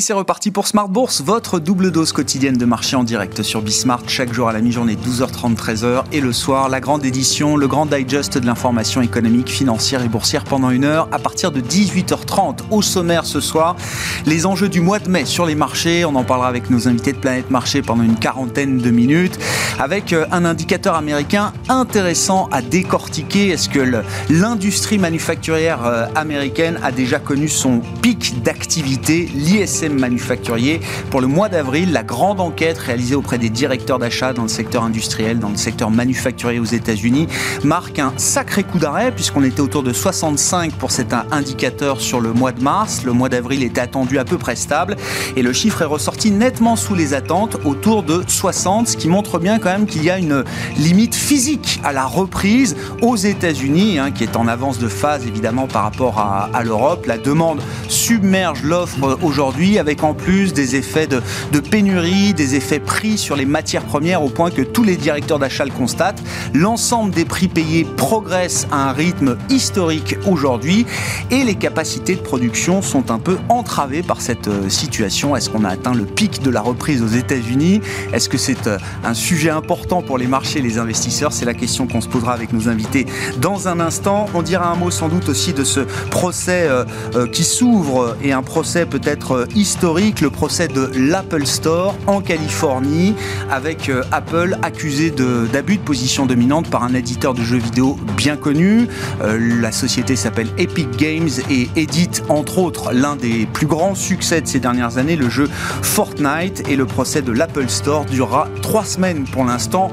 Et c'est reparti pour Smart Bourse, votre double dose quotidienne de marché en direct sur Bismart, chaque jour à la mi-journée 12h30, 13h et le soir, la grande édition, le grand digest de l'information économique, financière et boursière pendant une heure à partir de 18h30. Au sommaire ce soir, les enjeux du mois de mai sur les marchés, on en parlera avec nos invités de Planète Marché pendant une quarantaine de minutes, avec euh, un indicateur américain intéressant à décortiquer. Est-ce que l'industrie manufacturière euh, américaine a déjà connu son pic d'activité? L'ISM manufacturier. Pour le mois d'avril, la grande enquête réalisée auprès des directeurs d'achat dans le secteur industriel, dans le secteur manufacturier aux États-Unis, marque un sacré coup d'arrêt puisqu'on était autour de 65 pour cet indicateur sur le mois de mars. Le mois d'avril était attendu à peu près stable et le chiffre est ressorti nettement sous les attentes, autour de 60, ce qui montre bien quand même qu'il y a une limite physique à la reprise aux États-Unis, hein, qui est en avance de phase évidemment par rapport à, à l'Europe. La demande submerge l'offre aujourd'hui avec en plus des effets de, pénurie, des effets prix sur les matières premières, au point que tous les directeurs d'achat le constatent. L'ensemble des prix payés progresse à un rythme historique aujourd'hui et les capacités de production sont un peu entravées par cette euh, situation. Est-ce qu'on a atteint le pic de la reprise aux États-Unis? Est-ce que c'est euh, un sujet important pour les marchés et les investisseurs? C'est la question qu'on se posera avec nos invités dans un instant. On dira un mot sans doute aussi de ce procès euh, qui s'ouvre et un procès peut-être historique, le procès de l'Apple Store en Californie, avec euh, Apple accusé d'abus de, position dominante par un éditeur de jeux vidéo bien connu. Euh, la société s'appelle Epic Games et édite entre autres l'un des plus grands succès de ces dernières années, le jeu Fortnite. Et le procès de l'Apple Store durera trois semaines pour l'instant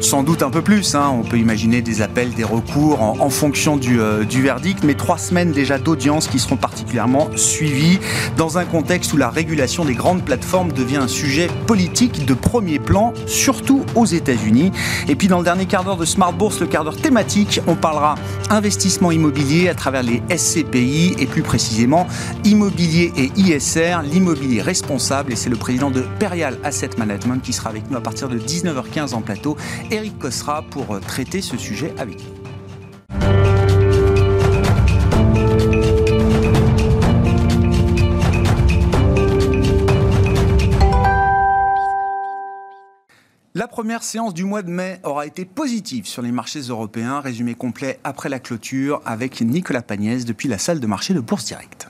sans doute un peu plus. Hein. On peut imaginer des appels, des recours en, fonction euh, du, verdict, mais trois semaines déjà d'audience qui seront particulièrement suivies dans un contexte où la régulation des grandes plateformes devient un sujet politique de premier plan, surtout aux États-Unis. Et puis dans le dernier quart d'heure de Smart Bourse, le quart d'heure thématique, on parlera investissement immobilier à travers les SCPI et plus précisément immobilier et ISR, l'immobilier responsable. Et c'est le président de Perial Asset Management qui sera avec nous à partir de 19h15 en plateau Eric Cosra pour euh, traiter ce sujet avec nous. La première séance du mois de mai aura été positive sur les marchés européens. Résumé complet après la clôture avec Nicolas Pagnès depuis la salle de marché de Bourse Directe.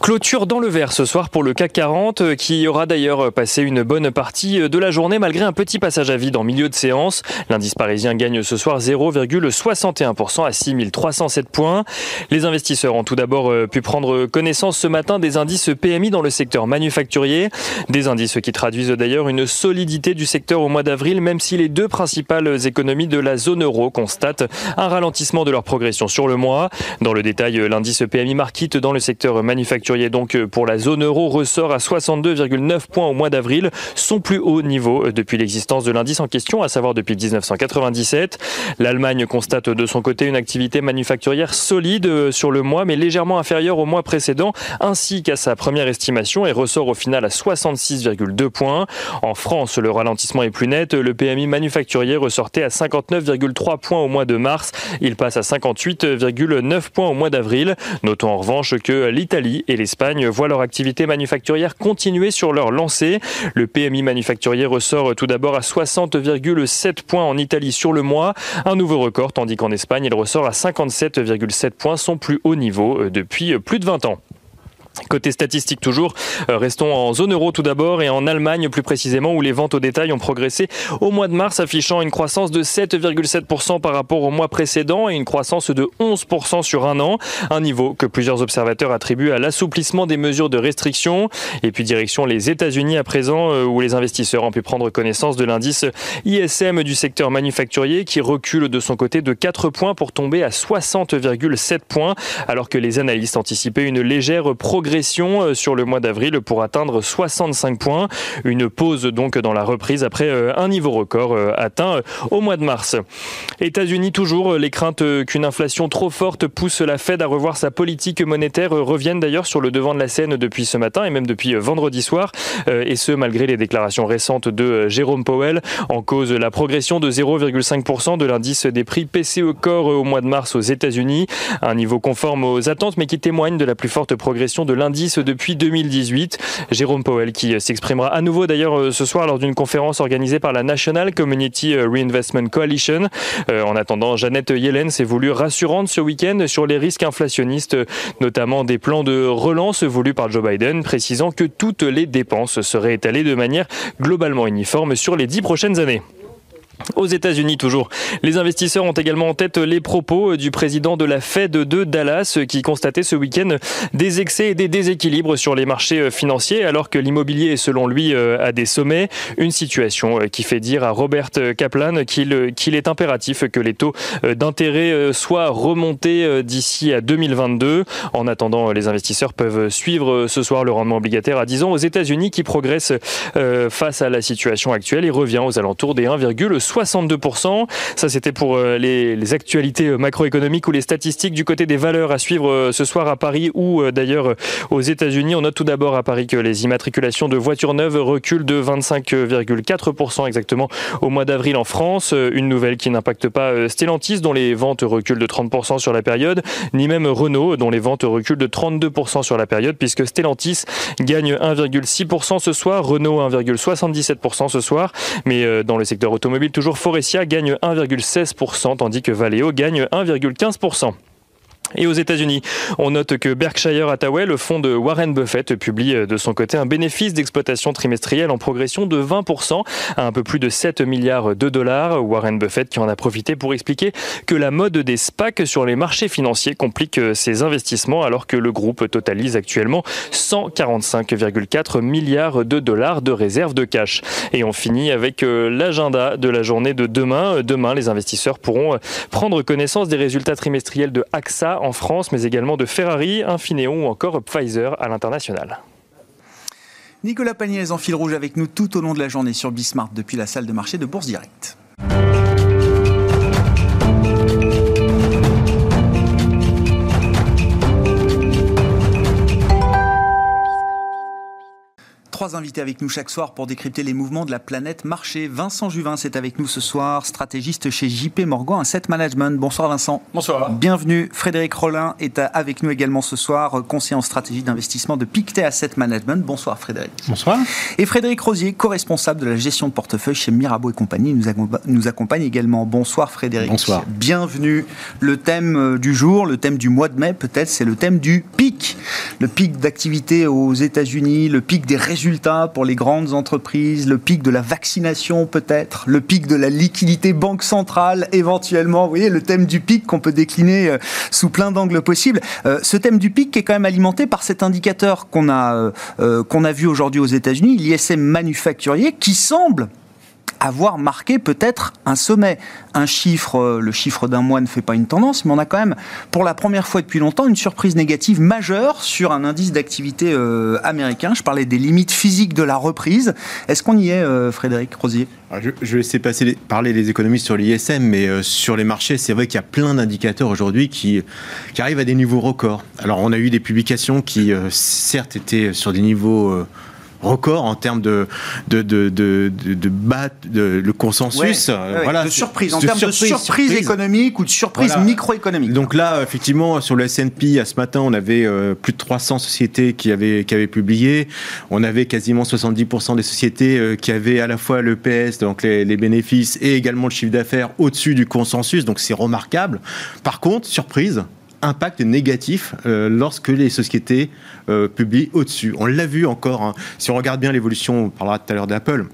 Clôture dans le vert ce soir pour le CAC 40 euh, qui aura d'ailleurs passé une bonne partie euh, de la journée malgré un petit passage à vide en milieu de séance. L'indice parisien gagne ce soir 0,61% à 6307 points. Les investisseurs ont tout d'abord euh, pu prendre connaissance ce matin des indices PMI dans le secteur manufacturier. Des indices qui traduisent d'ailleurs une solidité du secteur au mois d'avril même si les deux principales économies de la zone euro constatent un ralentissement de leur progression sur le mois. Dans le détail, l'indice PMI Market dans le secteur manufacturier manufacturier donc euh, pour la zone euro ressort à 62,9 points au mois d'avril, son plus haut niveau euh, depuis l'existence de l'indice en question, à savoir depuis 1997. L'Allemagne constate de son côté une activité manufacturière solide euh, sur le mois, mais légèrement inférieure au mois précédent, ainsi qu'à sa première estimation et ressort au final à 66,2 points. En France, le ralentissement est plus net. Le PMI manufacturier ressortait à 59,3 points au mois de mars. Il passe à 58,9 points au mois d'avril. Notons en revanche que l'Italie et l'Espagne voient leur activité manufacturière continuer sur leur lancée. Le PMI manufacturier ressort tout d'abord à 60,7 points en Italie sur le mois, un nouveau record, tandis qu'en Espagne, il ressort à 57,7 points, son plus haut niveau euh, depuis plus de 20 ans. Côté statistique toujours, euh, restons en zone euro tout d'abord et en Allemagne plus précisément où les ventes au détail ont progressé au mois de mars affichant une croissance de 7,7% par rapport au mois précédent et une croissance de 11% sur un an, un niveau que plusieurs observateurs attribuent à l'assouplissement des mesures de restriction. Et puis direction les États-Unis à présent euh, où les investisseurs ont pu prendre connaissance de l'indice ISM du secteur manufacturier qui recule de son côté de 4 points pour tomber à 60,7 points alors que les analystes anticipaient une légère progression progression sur le mois d'avril pour atteindre 65 points. Une pause donc dans la reprise après un niveau record atteint au mois de mars. États-Unis toujours, les craintes qu'une inflation trop forte pousse la Fed à revoir sa politique monétaire reviennent d'ailleurs sur le devant de la scène depuis ce matin et même depuis vendredi soir. Et ce, malgré les déclarations récentes de Jérôme Powell en cause la progression de 0,5% de l'indice des prix PCE Core au mois de mars aux États-Unis, un niveau conforme aux attentes mais qui témoigne de la plus forte progression de l'indice depuis 2018. Jérôme Powell qui s'exprimera à nouveau d'ailleurs ce soir lors d'une conférence organisée par la National Community Reinvestment Coalition. Euh, en attendant, Jeannette Yellen s'est voulue rassurante ce week-end sur les risques inflationnistes, notamment des plans de relance voulus par Joe Biden, précisant que toutes les dépenses seraient étalées de manière globalement uniforme sur les dix prochaines années. Aux États-Unis toujours, les investisseurs ont également en tête les propos du président de la Fed de Dallas qui constatait ce week-end des excès et des déséquilibres sur les marchés financiers alors que l'immobilier est selon lui à des sommets. Une situation qui fait dire à Robert Kaplan qu'il est impératif que les taux d'intérêt soient remontés d'ici à 2022. En attendant, les investisseurs peuvent suivre ce soir le rendement obligataire à 10 ans aux États-Unis qui progresse face à la situation actuelle et revient aux alentours des 1,6 62%. Ça, c'était pour euh, les, actualités euh, macroéconomiques ou les statistiques du côté des valeurs à suivre euh, ce soir à Paris ou d'ailleurs aux États-Unis. On note tout d'abord à Paris que les immatriculations de voitures neuves reculent de 25,4% exactement au mois d'avril en France. Une nouvelle qui n'impacte pas Stellantis, dont les ventes reculent de 30% sur la période, ni même Renault, dont les ventes reculent de 32% sur la période, puisque Stellantis gagne 1,6% ce soir, Renault 1,77% ce soir. Mais dans le secteur automobile, toujours Forestia gagne 1,16%, tandis que Valeo gagne 1,15%. Et aux États-Unis, on note que Berkshire Hathaway, le fonds de Warren Buffett, publie de son côté un bénéfice d'exploitation trimestrielle en progression de 20% à un peu plus de 7 milliards de dollars. Warren Buffett qui en a profité pour expliquer que la mode des SPAC sur les marchés financiers complique ses investissements alors que le groupe totalise actuellement 145,4 milliards de dollars de réserves de cash. Et on finit avec euh, l'agenda de la journée de demain. Demain, les investisseurs pourront prendre connaissance des résultats trimestriels de AXA en France, mais également de Ferrari, Infineon ou encore Pfizer à l'international. Nicolas Pagnès en fil rouge avec nous tout au long de la journée sur Bismart depuis la salle de marché de Bourse Directe. Trois invités avec nous chaque soir pour décrypter les mouvements de la planète marché. Vincent Juvin est avec nous ce soir, stratégiste chez JP Morgan Asset Management. Bonsoir Vincent. Bonsoir. Bienvenue. Frédéric Rollin est avec nous également ce soir, conseiller en stratégie d'investissement de Pictet Asset Management. Bonsoir Frédéric. Bonsoir. Et Frédéric Rosier, co-responsable de la gestion de portefeuille chez Mirabeau et compagnie, nous accompagne également. Bonsoir Frédéric. Bonsoir. Bienvenue. Le thème euh, du jour, le thème du mois de mai peut-être, c'est le thème du pic. Le pic d'activité aux États-Unis, le pic des résultats pour les grandes entreprises, le pic de la vaccination peut-être, le pic de la liquidité banque centrale éventuellement. Vous voyez, le thème du pic qu'on peut décliner euh, sous plein d'angles possibles. Euh, ce thème du pic est quand même alimenté par cet indicateur qu'on a, euh, qu'on a vu aujourd'hui aux États-Unis, l'ISM manufacturier, qui semble avoir marqué peut-être un sommet. Un chiffre, euh, le chiffre d'un mois ne fait pas une tendance, mais on a quand même, pour la première fois depuis longtemps, une surprise négative majeure sur un indice d'activité euh, américain. Je parlais des limites physiques de la reprise. Est-ce qu'on y est, euh, Frédéric Rosier? Je, vais laisser passer parler les économistes sur l'ISM, mais sur les marchés, c'est vrai qu'il y a plein d'indicateurs aujourd'hui qui, qui arrivent à des niveaux records. Alors, on a eu des publications qui, certes, étaient sur des niveaux record en termes de de de de, de, le consensus. voilà, de surprise en termes de surprise, économique ou de surprise microéconomique. Donc là, effectivement, sur le S&P, à ce matin, on avait euh, plus de 300 sociétés qui avaient qui avaient publié. On avait quasiment 70% des sociétés euh, qui avaient à la fois le PS, donc les, les bénéfices, et également le chiffre d'affaires au-dessus du consensus. Donc c'est remarquable. Par contre, surprise, impact négatif euh, lorsque les sociétés euh, publient au-dessus. On l'a vu encore, hein. si on regarde bien l'évolution, on parlera tout à l'heure d'Apple,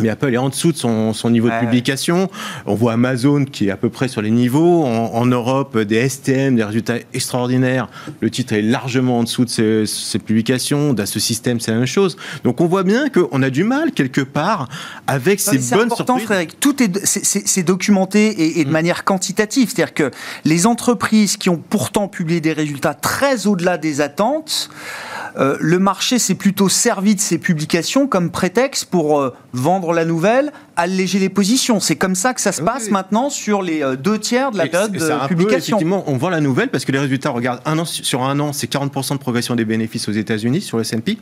mais Apple est en dessous de son, niveau de publication. On voit Amazon qui est à peu près sur les niveaux. En, Europe, des STM, des résultats extraordinaires. Le titre est largement en dessous de ses, publications. ce système, c'est la même chose. Donc on voit bien qu'on a du mal quelque part avec ces bonnes important, surprises. Frédéric. Tout est, c'est, documenté et, de mm. manière quantitative. C'est-à-dire que les entreprises qui ont pourtant publié des résultats très au-delà des attentes, euh, le marché s'est plutôt servi de ces publications comme prétexte pour euh, vendre la nouvelle, alléger les positions. C'est comme ça que ça se passe maintenant sur les euh, deux tiers de la période de publication. effectivement, on vend la nouvelle parce que les résultats, regarde, un an, sur un an, c'est 40% de progression des bénéfices aux États-Unis sur le S&P.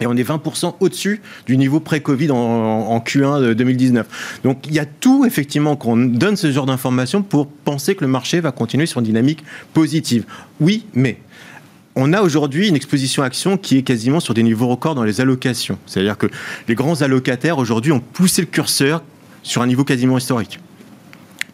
Et on est 20% au-dessus du niveau pré-Covid en, Q1 de 2019. Donc il y a tout, effectivement, qu'on donne ce genre d'informations pour penser que le marché va continuer sur une dynamique positive. Oui, mais on a aujourd'hui une exposition action qui est quasiment sur des niveaux records dans les allocations. C'est-à-dire que les grands allocataires aujourd'hui ont poussé le curseur sur un niveau quasiment historique.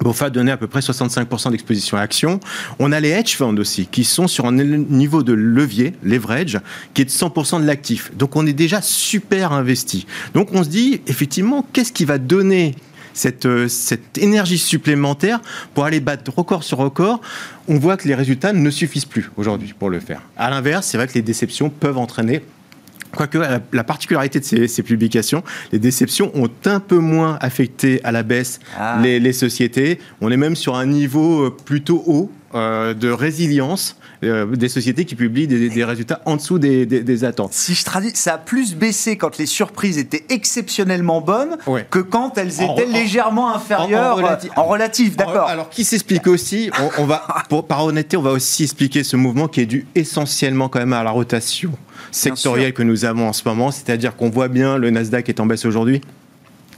BOFA donnait à peu près 65% d'exposition à action. On a les hedge funds aussi, qui sont sur un niveau de levier, leverage, qui est de 100% de l'actif. Donc on est déjà super investi. Donc on se dit, effectivement, qu'est-ce qui va donner cette, euh, cette énergie supplémentaire pour aller battre record sur record, on voit que les résultats ne suffisent plus aujourd'hui pour le faire. À l'inverse, c'est vrai que les déceptions peuvent entraîner Quoique la particularité de ces, publications, les déceptions ont un peu moins affecté à la baisse ah. les, sociétés. On est même sur un niveau euh, plutôt haut euh, de résilience euh, des sociétés qui publient des, résultats en dessous des, attentes. Si je traduis, ça a plus baissé quand les surprises étaient exceptionnellement bonnes que quand elles étaient légèrement inférieures en, relatif. d'accord. Alors, qui s'explique aussi, on, va, par honnêteté, on va aussi expliquer ce mouvement qui est dû essentiellement quand même à la rotation sectorielle que nous avons en ce moment, c'est-à-dire qu'on voit bien le Nasdaq est en baisse aujourd'hui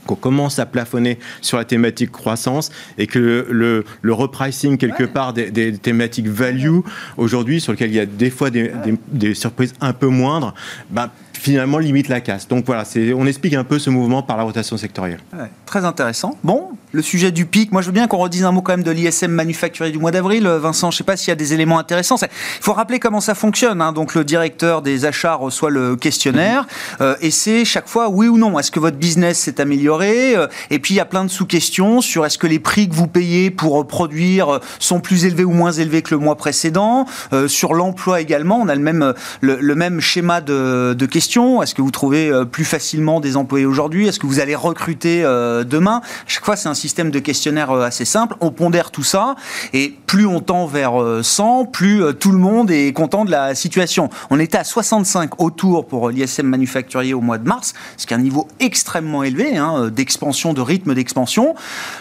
qu'on commence à plafonner sur la thématique croissance et que le, le repricing quelque part des, thématiques value aujourd'hui sur lequel il y a des fois des, des, surprises un peu moindres, ben, finalement limite la casse. Donc voilà, on explique un peu ce mouvement par la rotation sectorielle. très intéressant. Bon, le sujet du pic, moi je veux bien qu'on redise un mot quand même de l'ISM manufacturier du mois d'avril. Vincent, je ne sais pas s'il y a des éléments intéressants. Il faut rappeler comment ça fonctionne. Hein. Donc le directeur des achats reçoit le questionnaire euh, et c'est chaque fois oui ou non. Est-ce que votre business s'est amélioré euh, Et puis il y a plein de sous-questions sur est-ce que les prix que vous payez pour produire sont plus élevés ou moins élevés que le mois précédent. Euh, sur l'emploi également, on a le même, le, même schéma de, questions est-ce que vous trouvez euh, plus facilement des employés aujourd'hui? Est-ce que vous allez recruter euh, demain? Chaque fois, c'est un système de questionnaire euh, assez simple. On pondère tout ça et plus on tend vers 100, plus tout le monde est content de la situation. On était à 65 autour pour l'ISM manufacturier au mois de mars, ce qui est un niveau extrêmement élevé hein, d'expansion, de rythme d'expansion.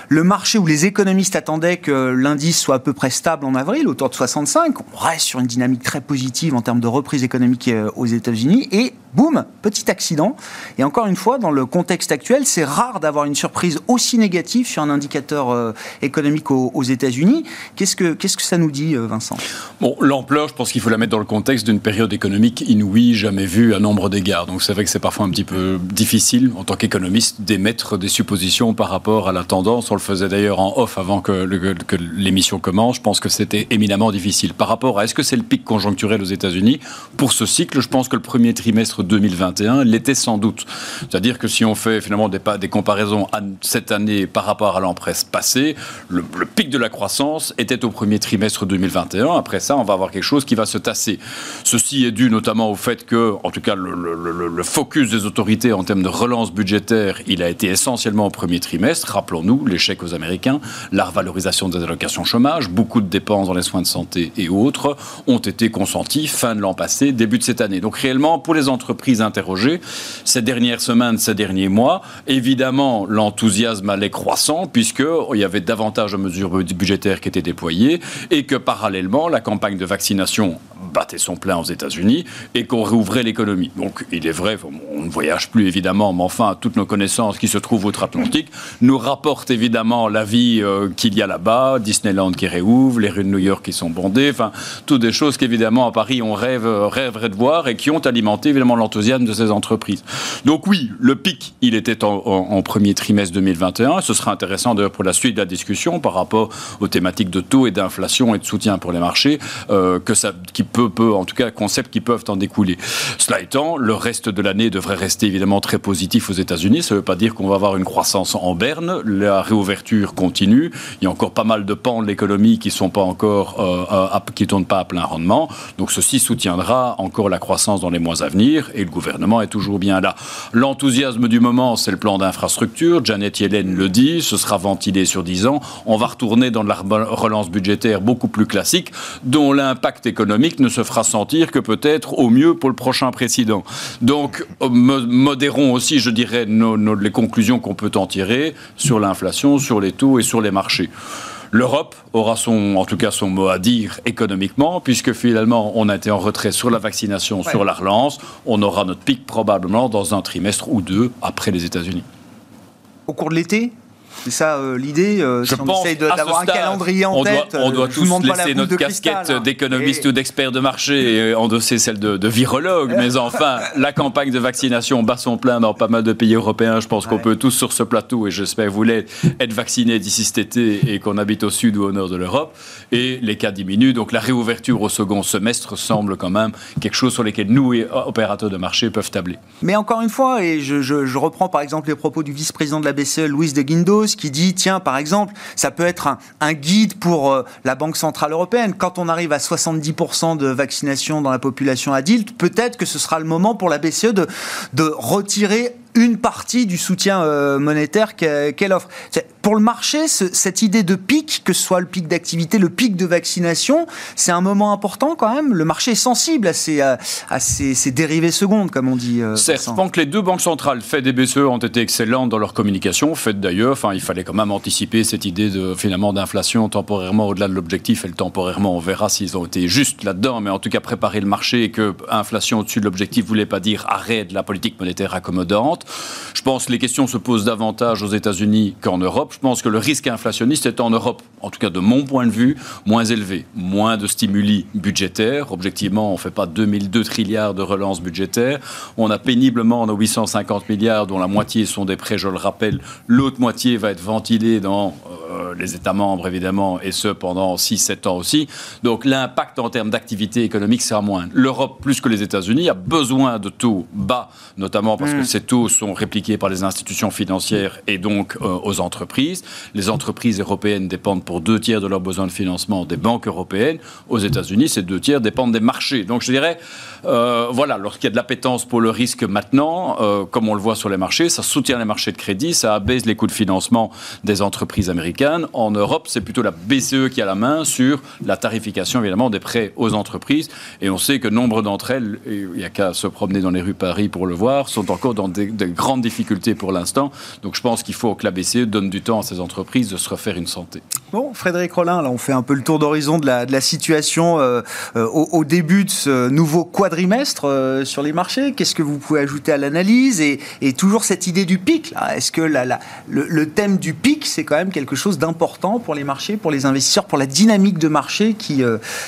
Le marché où les économistes attendaient que l'indice soit à peu près stable en avril, autour de 65, on reste sur une dynamique très positive en termes de reprise économique aux États-Unis et boum, petit accident. Et encore une fois, dans le contexte actuel, c'est rare d'avoir une surprise aussi négative sur un indicateur euh, économique aux, États-Unis. Qu'est-ce que, qu'est-ce que ça nous dit, euh, Vincent? Bon, l'ampleur, je pense qu'il faut la mettre dans le contexte d'une période économique inouïe, jamais vue à nombre d'égards. Donc c'est vrai que c'est parfois un petit peu difficile, en tant qu'économiste, d'émettre des suppositions par rapport à la tendance. On le faisait d'ailleurs en off avant que, que l'émission commence. Je pense que c'était éminemment difficile. Par rapport à est-ce que c'est le pic conjoncturel aux États-Unis? Pour ce cycle, je pense que le premier trimestre 2021 l'était sans doute. C'est-à-dire que si on fait finalement des, comparaisons cette année par rapport à l'an passé, le, pic de la croissance était au premier trimestre 2021. Après ça, on va avoir quelque chose qui va se tasser. Ceci est dû notamment au fait que, en tout cas, le, focus des autorités en termes de relance budgétaire, il a été essentiellement au premier trimestre. Rappelons-nous l'échec aux Américains, la revalorisation des allocations chômage, beaucoup de dépenses dans les soins de santé et autres ont été consentis fin de l'an passé, début de cette année. Donc réellement, pour les entreprises, entreprises interrogées ces dernières semaines, ces derniers mois. Évidemment, l'enthousiasme allait croissant puisqu'il y avait davantage de mesures budgétaires qui étaient déployées et que parallèlement, la campagne de vaccination battait son plein aux États-Unis et qu'on réouvrait l'économie. Donc, il est vrai, on ne voyage plus évidemment, mais enfin, toutes nos connaissances qui se trouvent outre-Atlantique nous rapportent évidemment la vie euh, qu'il y a là-bas, Disneyland qui réouvre, les rues de New York qui sont bondées, enfin, toutes des choses qu'évidemment à Paris on rêve, rêverait de voir et qui ont alimenté évidemment l'enthousiasme de ces entreprises. Donc oui, le pic, il était en, premier trimestre 2021. Ce sera intéressant d'ailleurs pour la suite de la discussion par rapport aux thématiques de taux et d'inflation et de soutien pour les marchés, euh, que ça, qui peut peu, en tout cas, concepts qui peuvent en découler. Cela étant, le reste de l'année devrait rester évidemment très positif aux États-Unis. Ça ne veut pas dire qu'on va avoir une croissance en berne. La réouverture continue. Il y a encore pas mal de pans de l'économie qui sont pas encore, euh, qui tournent pas à plein rendement. Donc ceci soutiendra encore la croissance dans les mois à venir et le gouvernement est toujours bien là. L'enthousiasme du moment, c'est le plan d'infrastructure. Janet Yellen le dit, ce sera ventilé sur 10 ans. On va retourner dans de la relance budgétaire beaucoup plus classique, dont l'impact économique ne se fera sentir que peut-être au mieux pour le prochain président. Donc, euh, modérons aussi, je dirais, les conclusions qu'on peut en tirer sur l'inflation, sur les taux et sur les marchés. L'Europe aura son, en tout cas son mot à dire économiquement, puisque finalement on a été en retrait sur la vaccination, sur la relance. On aura notre pic probablement dans un trimestre ou deux après les États-Unis. Au cours de l'été? C'est ça euh, l'idée euh, Je si on pense d'avoir un calendrier en tête. on doit tous laisser notre casquette hein. d'économiste ou d'expert de marché et endosser celle de, virologue. mais enfin, la campagne de vaccination bat son plein dans pas mal de pays européens. Je pense qu'on peut tous sur ce plateau, et j'espère que vous voulez être vaccinés d'ici cet été et qu'on habite au sud ou au nord de l'Europe. Et les cas diminuent. Donc la réouverture au second semestre semble quand même quelque chose sur lequel nous, opérateurs de marché, peuvent tabler. Mais encore une fois, et je, je reprends par exemple les propos du vice-président de la BCE, Louise de Guindos, qui dit, tiens, par exemple, ça peut être un, guide pour euh, la Banque Centrale Européenne. Quand on arrive à 70% de vaccination dans la population adulte, peut-être que ce sera le moment pour la BCE de, de retirer une partie du soutien euh, monétaire qu'elle offre. Pour le marché, cette idée de pic, que ce soit le pic d'activité, le pic de vaccination, c'est un moment important quand même. Le marché est sensible à ces, à, ces, dérivés secondes, comme on dit. Euh, Certes, je pense que les deux banques centrales, Fed et BCE, ont été excellentes dans leur communication. Fed d'ailleurs, enfin, il fallait quand même anticiper cette idée de finalement d'inflation temporairement au-delà de l'objectif. Et temporairement, on verra s'ils ont été justes là-dedans, mais en tout cas préparer le marché et que inflation au-dessus de l'objectif voulait pas dire arrêt de la politique monétaire accommodante. Je pense que les questions se posent davantage aux États-Unis qu'en Europe. Je pense que le risque inflationniste est en Europe, en tout cas de mon point de vue, moins élevé. Moins de stimuli budgétaires. Objectivement, on ne fait pas 2002 trilliards de relance budgétaire. On a péniblement nos 850 milliards, dont la moitié sont des prêts, je le rappelle. L'autre moitié va être ventilée dans euh, les États membres, évidemment, et ce pendant 6-7 ans aussi. Donc l'impact en termes d'activité économique sera moins. L'Europe, plus que les États-Unis, a besoin de taux bas, notamment parce que ces taux sont répliqués par les institutions financières et donc euh, aux entreprises. Les entreprises européennes dépendent pour deux tiers de leurs besoins de financement des banques européennes. Aux États-Unis, ces deux tiers dépendent des marchés. Donc je dirais, euh, voilà, lorsqu'il y a de l'appétence pour le risque maintenant, euh, comme on le voit sur les marchés, ça soutient les marchés de crédit, ça abaisse les coûts de financement des entreprises américaines. En Europe, c'est plutôt la BCE qui a la main sur la tarification, évidemment, des prêts aux entreprises. Et on sait que nombre d'entre elles, il n'y a qu'à se promener dans les rues Paris pour le voir, sont encore dans des, des grandes difficultés pour l'instant. Donc je pense qu'il faut que la BCE donne du temps à ces entreprises de se refaire une santé. Bon, Frédéric Rollin, là on fait un peu le tour d'horizon de la, de la situation euh, euh, au, début de ce nouveau quadrimestre euh, sur les marchés. Qu'est-ce que vous pouvez ajouter à l'analyse et, et, toujours cette idée du pic. Est-ce que la, la, le, thème du pic, c'est quand même quelque chose d'important pour les marchés, pour les investisseurs, pour la dynamique de marché qui,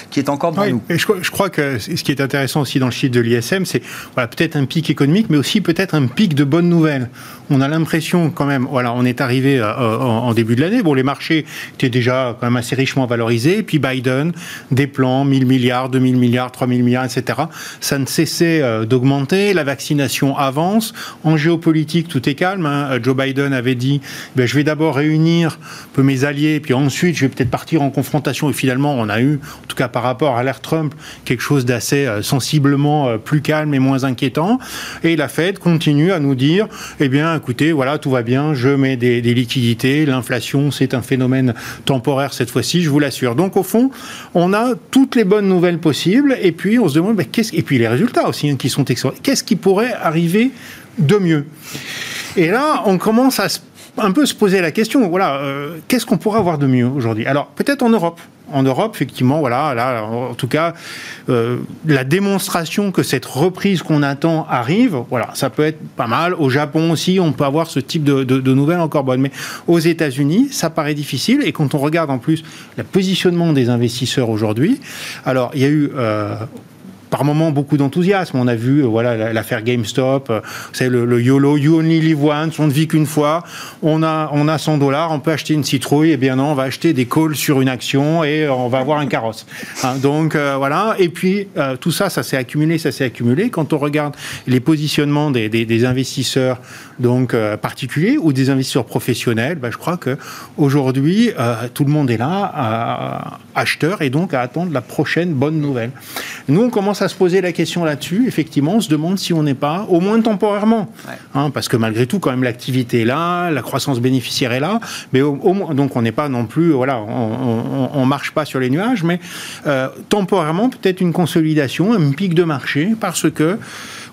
qui est encore devant nous? et je, je, crois que ce qui est intéressant aussi dans le chiffre de l'ISM, c'est voilà, peut-être un pic économique, mais aussi peut-être un pic de bonnes nouvelles. On a l'impression quand même, voilà, on est arrivé en, début de l'année. Bon, les marchés étaient déjà quand même assez richement valorisés. Puis Biden, des plans, 1000 milliards, 2000 milliards, 3000 milliards, etc. Ça ne cessait euh, d'augmenter. La vaccination avance. En géopolitique, tout est calme. Hein. Joe Biden avait dit ben, je vais d'abord réunir un peu mes alliés, puis ensuite je vais peut-être partir en confrontation. Et finalement, on a eu, en tout cas par rapport à l'ère Trump, quelque chose d'assez euh, sensiblement euh, plus calme et moins inquiétant. Et la Fed continue à nous dire eh bien, écoutez, voilà, tout va bien, je mets des, liquidités, l'inflation, c'est un phénomène temporaire cette fois-ci, je vous l'assure. Donc au fond, on a toutes les bonnes nouvelles possibles, et puis on se demande, qu'est-ce... et puis les résultats aussi hein, qui sont excellents. Qu'est-ce qui pourrait arriver de mieux? Et là, on commence à un peu se poser la question, voilà, euh, qu'est-ce qu'on pourrait avoir de mieux aujourd'hui? Alors peut-être en Europe en Europe, effectivement, voilà, là, en tout cas, euh, la démonstration que cette reprise qu'on attend arrive, voilà, ça peut être pas mal. Au Japon aussi, on peut avoir ce type de, nouvelles encore bonnes. Mais aux États-Unis, ça paraît difficile. Et quand on regarde en plus le positionnement des investisseurs aujourd'hui, alors il y a eu euh, par moments beaucoup d'enthousiasme. On a vu voilà l'affaire GameStop, c'est le, le, YOLO, You Only Live Once, on ne vit qu'une fois. On a on a 100 dollars, on peut acheter une citrouille. Et eh bien non, on va acheter des calls sur une action et on va avoir un carrosse. Hein, donc voilà. Et puis tout ça, ça s'est accumulé, ça s'est accumulé. Quand on regarde les positionnements des, investisseurs donc particuliers ou des investisseurs professionnels, ben, je crois que aujourd'hui tout le monde est là, acheteur, et donc à attendre la prochaine bonne nouvelle. Nous, on commence à se poser la question là-dessus. Effectivement, on se demande si on n'est pas, au moins temporairement, hein, parce que malgré tout, quand même, l'activité est là, la croissance bénéficiaire est là, mais au, donc on n'est pas non plus, voilà, on, ne marche pas sur les nuages, mais euh, temporairement, peut-être une consolidation, un pic de marché, parce que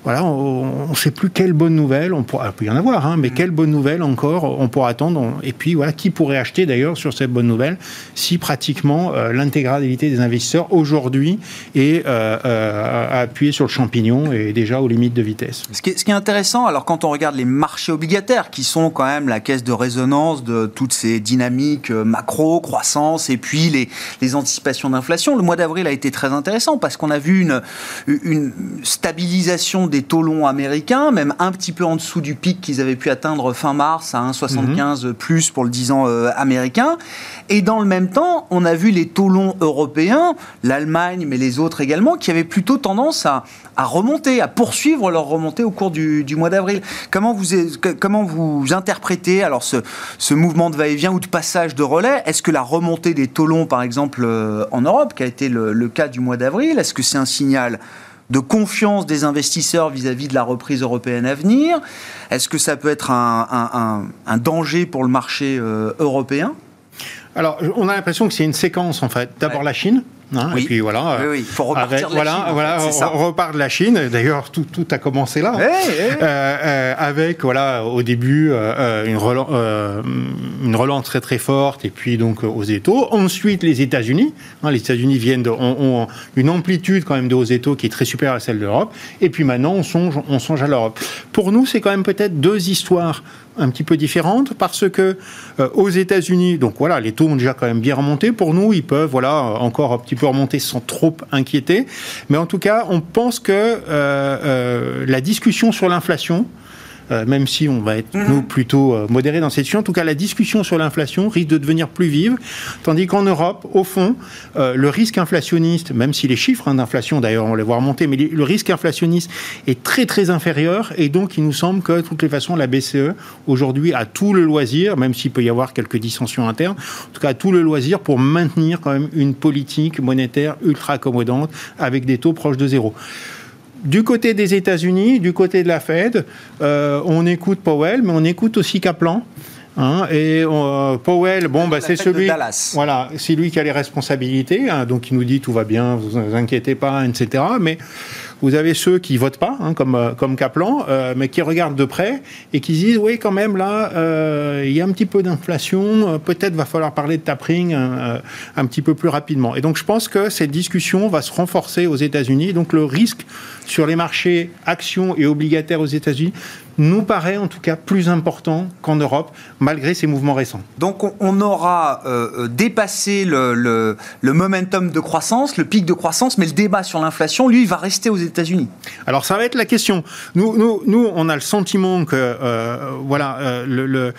voilà, on ne sait plus quelle bonne nouvelle, on pourra, il peut y en avoir, hein, mais mm. quelle bonne nouvelle encore on pourra attendre. Et puis voilà, qui pourrait acheter d'ailleurs sur cette bonne nouvelle si pratiquement euh, l'intégralité des investisseurs aujourd'hui est euh, euh, appuyé sur le champignon et déjà aux limites de vitesse. Ce qui, est, ce qui est intéressant, alors quand on regarde les marchés obligataires, qui sont quand même la caisse de résonance de toutes ces dynamiques macro, croissance et puis les, les anticipations d'inflation, le mois d'avril a été très intéressant parce qu'on a vu une, une stabilisation des taux longs américains, même un petit peu en dessous du pic qu'ils avaient pu atteindre fin mars à 1,75 mhm. plus pour le 10 ans euh, américain. Et dans le même temps, on a vu les taux longs européens, l'Allemagne, mais les autres également, qui avaient plutôt tendance à, remonter, à poursuivre leur remontée au cours du, mois d'avril. Comment vous, comment vous interprétez alors ce, ce mouvement de va-et-vient ou de passage de relais? Est-ce que la remontée des taux longs, par exemple, euh, en Europe, qui a été le cas du mois d'avril, est-ce que c'est un signal de confiance des investisseurs vis-à-vis de la reprise européenne à venir. Est-ce que ça peut être un, danger pour le marché euh, européen? Alors, on a l'impression que c'est une séquence en fait. D'abord la Chine, Hein, oui. Et puis voilà. Oui, Il faut repartir de la voilà, Chine. Voilà, on, repart de la Chine. D'ailleurs, tout, tout, a commencé là. Euh, euh, avec, voilà, au début, euh, une, relance, une relance très très forte, et puis donc aux étaux. Ensuite, les États-Unis. Hein, les États-Unis viennent de, ont, une amplitude quand même de hauts étaux qui est très supérieure à celle de l'Europe. Et puis maintenant, on songe, on songe à l'Europe. Pour nous, c'est quand même peut-être deux histoires un petit peu différentes parce que aux États-Unis, donc voilà, les taux ont déjà quand même bien remonté. Pour nous, ils peuvent, voilà, encore un petit peu remonter sans trop inquiéter. Mais en tout cas, on pense que euh, euh, la discussion sur l'inflation, euh, même si on va être, nous, plutôt euh, modéré dans cette discussion. En tout cas, la discussion sur l'inflation risque de devenir plus vive, tandis qu'en Europe, au fond, euh, le risque inflationniste, même si les chiffres hein, d'inflation, d'ailleurs, on les voit remonter, mais le risque inflationniste est très, très inférieur, et donc il nous semble que, de toutes les façons, la BCE, aujourd'hui, a tout le loisir, même s'il peut y avoir quelques dissensions internes, en tout cas, a tout le loisir pour maintenir quand même une politique monétaire ultra accommodante avec des taux proches de zéro du côté des États-Unis, du côté de la Fed, euh, on écoute Powell, mais on écoute aussi Kaplan. Hein, et euh, Powell, bon, bah, c'est celui, voilà, c'est lui qui a les responsabilités, hein, donc il nous dit tout va bien, vous, vous inquiétez pas, etc. Mais vous avez ceux qui votent pas, hein, comme, euh, comme Kaplan, euh, mais qui regardent de près et qui disent oui, quand même, là, euh, il y a un petit peu d'inflation, peut-être va falloir parler de tapering un petit peu plus rapidement. Et donc, je pense que cette discussion va se renforcer aux États-Unis. Donc, le risque sur les marchés actions et obligataires aux États-Unis nous paraît en tout cas plus important qu'en Europe, malgré ces mouvements récents. Donc on aura euh, dépassé le, le, momentum de croissance, le pic de croissance, mais le débat sur l'inflation, lui, il va rester aux États-Unis. Alors ça va être la question. Nous, nous, nous on a le sentiment que euh, voilà, euh, le, le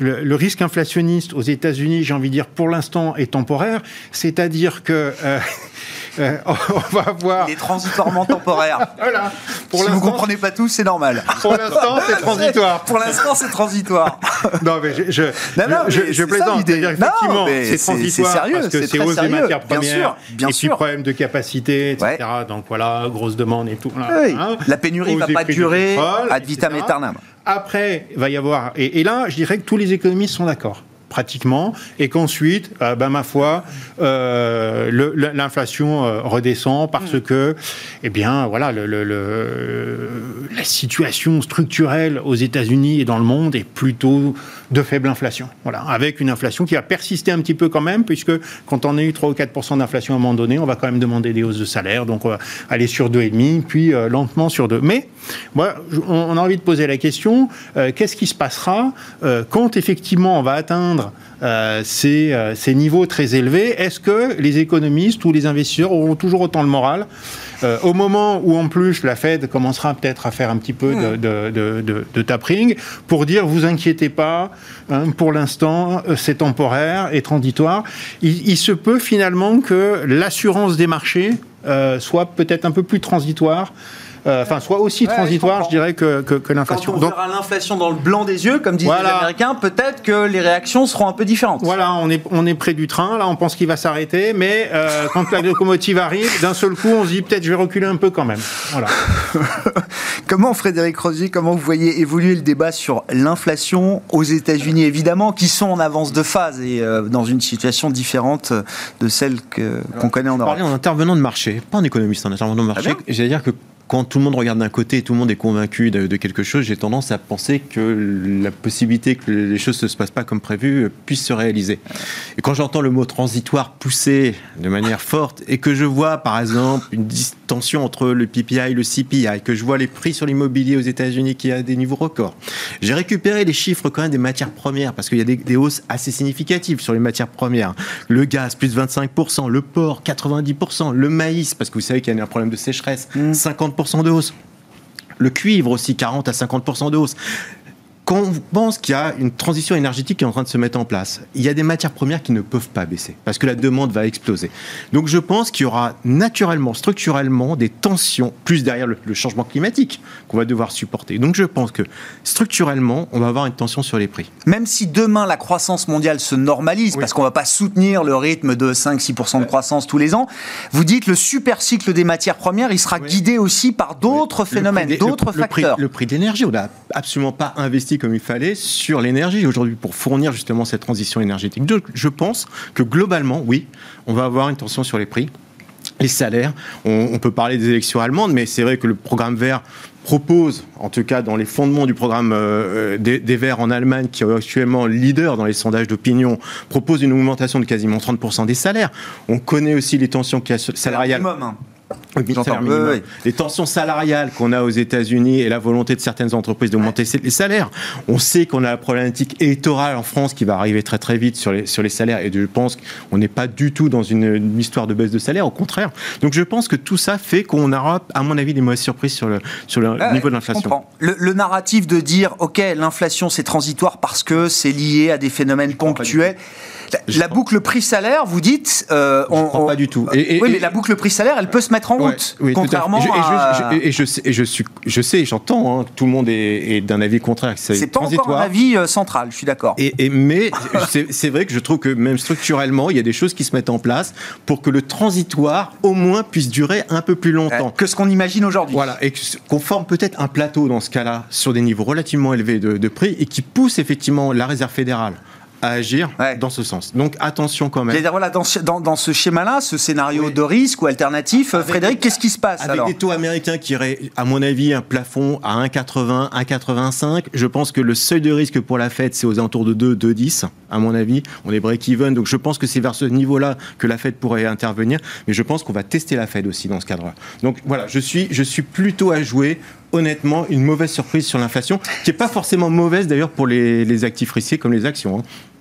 le, risque inflationniste aux États-Unis, j'ai envie de dire, pour l'instant, est temporaire. C'est-à-dire que euh, on va voir. Il est transitoirement temporaire. voilà. Pour si vous comprenez pas tout, c'est normal. Pour l'instant, c'est transitoire. Pour l'instant, c'est transitoire. non, mais je, je, non, non, je, je plaisante. Effectivement, c'est transitoire sérieux, parce que c'est hausse des matières premières, bien sûr, bien et puis problème de capacité, etc. Donc voilà, grosse demande et tout. Oui. Hein. La pénurie ne va pas durer ad vitam aeternam. Après, il va y avoir, et, et là, je dirais que tous les économistes sont d'accord pratiquement, et qu'ensuite, euh, ben, ma foi, euh, l'inflation euh, redescend parce mm. que, eh bien, voilà, le, la situation structurelle aux États-Unis et dans le monde est plutôt de faible inflation. Voilà, avec une inflation qui va persister un petit peu quand même, puisque quand on a eu 3 ou 4% d'inflation à un moment donné, on va quand même demander des hausses de salaire, donc on va aller sur 2,5, puis lentement sur 2. Mais, moi, on a envie de poser la question, qu'est-ce qui se passera quand effectivement on va atteindre euh, ces, euh, ces, niveaux très élevés, est-ce que les économistes ou les investisseurs auront toujours autant le moral euh, au moment où en plus la Fed commencera peut-être à faire un petit peu de, de, de, de tapering pour dire vous inquiétez pas, hein, pour l'instant c'est temporaire et transitoire, il, il, se peut finalement que l'assurance des marchés soit peut-être un peu plus transitoire euh, enfin, soit aussi transitoire, je, dirais, que, que, l'inflation. Quand on verra l'inflation dans le blanc des yeux, comme disent les Américains, peut-être que les réactions seront un peu différentes. Voilà, on est, on est près du train, là, on pense qu'il va s'arrêter, mais euh, quand la locomotive arrive, d'un seul coup, on se dit peut-être je vais reculer un peu quand même. Voilà. comment, Frédéric Rosier, comment vous voyez évoluer le débat sur l'inflation aux États-Unis, évidemment, qui sont en avance de phase et euh, dans une situation différente de celle qu'on connaît en Europe Parler en intervenant de marché, pas en économiste, en intervenant de marché. J'allais dire que quand tout le monde regarde d'un côté et tout le monde est convaincu de, quelque chose, j'ai tendance à penser que la possibilité que les choses ne se passent pas comme prévu puisse se réaliser. Et quand j'entends le mot transitoire poussé de manière forte et que je vois par exemple une tension entre le PPI et le CPI, que je vois les prix sur l'immobilier aux États-Unis qui a des niveaux records, j'ai récupéré les chiffres quand même des matières premières parce qu'il y a des, hausses assez significatives sur les matières premières. Le gaz plus 25%, le porc 90%, le maïs parce que vous savez qu'il y a un problème de sécheresse, 50% mmh de hausse. Le cuivre aussi, 40 à 50% de hausse quand on pense qu'il y a une transition énergétique qui est en train de se mettre en place, il y a des matières premières qui ne peuvent pas baisser parce que la demande va exploser. Donc je pense qu'il y aura naturellement, structurellement, des tensions, plus derrière le, changement climatique qu'on va devoir supporter. Donc je pense que structurellement, on va avoir une tension sur les prix. Même si demain la croissance mondiale se normalise, parce qu'on ne va pas soutenir le rythme de 5-6% de croissance tous les ans, vous dites le super cycle des matières premières, il sera guidé aussi par d'autres phénomènes, d'autres facteurs. Le prix, le prix de l'énergie, on n'a absolument pas investi comme il fallait sur l'énergie aujourd'hui pour fournir justement cette transition énergétique. Donc, je pense que globalement, oui, on va avoir une tension sur les prix. Les salaires, on, peut parler des élections allemandes, mais c'est vrai que le programme vert propose, en tout cas dans les fondements du programme euh, des, Verts en Allemagne, qui est actuellement leader dans les sondages d'opinion, propose une augmentation de quasiment 30% des salaires. On connaît aussi les tensions salariales. Les tensions salariales qu'on a aux États-Unis et la volonté de certaines entreprises d'augmenter les salaires. On sait qu'on a la problématique électorale en France qui va arriver très très vite sur les, sur les salaires et je pense qu'on n'est pas du tout dans une, histoire de baisse de salaire, au contraire. Donc je pense que tout ça fait qu'on aura, à mon avis, des mauvaises surprises sur le, sur le niveau de l'inflation. Le, le, narratif de dire, OK, l'inflation c'est transitoire parce que c'est lié à des phénomènes ponctuels. La, boucle prix-salaire, vous dites. Euh, on, crois pas du tout. oui, mais la boucle prix-salaire, elle peut se mettre en route. contrairement à. Et je, sais, je, suis, je sais, j'entends, hein, tout le monde est, d'un avis contraire. C'est pas encore un avis euh, central, je suis d'accord. Et, mais c'est vrai que je trouve que même structurellement, il y a des choses qui se mettent en place pour que le transitoire, au moins, puisse durer un peu plus longtemps. Que ce qu'on imagine aujourd'hui. Voilà, et qu'on forme peut-être un plateau dans ce cas-là, sur des niveaux relativement élevés de, de prix, et qui pousse effectivement la réserve fédérale à agir dans ce sens. Donc attention quand même. Voilà, dans, dans, dans ce schéma-là, ce scénario de risque ou alternatif, Frédéric, qu'est-ce qui se passe Avec des taux américains qui iraient, à mon avis, un plafond à 1,80, 1,85, je pense que le seuil de risque pour la Fed, c'est aux alentours de 2, 2,10, à mon avis. On est break-even, donc je pense que c'est vers ce niveau-là que la Fed pourrait intervenir, mais je pense qu'on va tester la Fed aussi dans ce cadre-là. Donc voilà, je suis, je suis plutôt à jouer honnêtement une mauvaise surprise sur l'inflation, qui n'est pas forcément mauvaise d'ailleurs pour les, les actifs risqués comme les actions. Hein.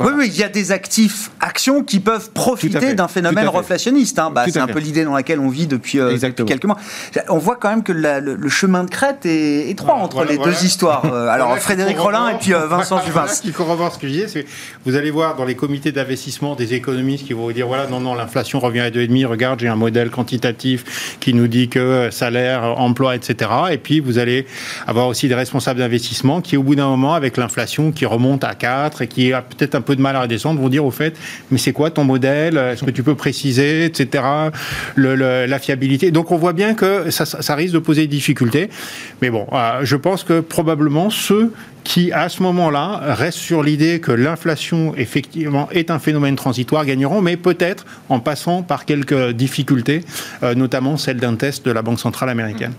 Oui, oui, il y a des actifs actions qui peuvent profiter d'un phénomène reflationniste. Hein. Bah, c'est un peu l'idée dans laquelle on vit depuis, euh, quelques mois. On voit quand même que le, chemin de crête est étroit entre les deux histoires. Euh, alors, Frédéric Rollin et puis euh, Vincent Juvin. Ce qu'il faut revoir ce que je disais, c'est vous allez voir dans les comités d'investissement des économistes qui vont vous dire voilà, non, non, l'inflation revient à 2,5, regarde, j'ai un modèle quantitatif qui nous dit que salaire, emploi, etc. Et puis, vous allez avoir aussi des responsables d'investissement qui, au bout d'un moment, avec l'inflation qui remonte à 4 et qui a peut-être un peu de mal à redescendre, vont dire au fait, mais c'est quoi ton modèle? Est-ce que tu peux préciser, etc. la fiabilité? Donc on voit bien que ça, risque de poser des difficultés. Mais bon, euh, je pense que probablement ceux qui, à ce moment-là, restent sur l'idée que l'inflation, effectivement, est un phénomène transitoire, gagneront, mais peut-être en passant par quelques difficultés, euh, notamment celle d'un test de la Banque centrale américaine.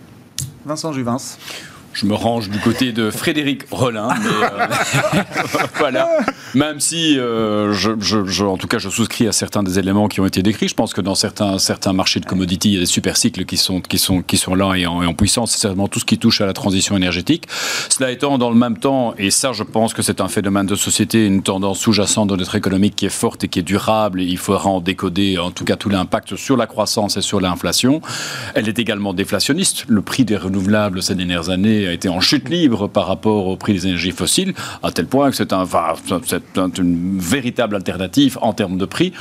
Vincent Juvins je me range du côté de Frédéric Rollin. Euh, voilà. Même si, euh, en tout cas, je souscris à certains des éléments qui ont été décrits. Je pense que dans certains, certains marchés de commodities, il y a des super cycles qui sont, qui sont, qui sont là et en, puissance. C'est certainement tout ce qui touche à la transition énergétique. Cela étant, dans le même temps, et ça, je pense que c'est un phénomène de société, une tendance sous-jacente de notre économique qui est forte et qui est durable, il faudra en décoder, en tout cas, tout l'impact sur la croissance et sur l'inflation. Elle est également déflationniste. Le prix des renouvelables ces dernières années a été en chute libre par rapport au prix des énergies fossiles, à tel point que c'est un, enfin, une véritable alternative en termes de prix.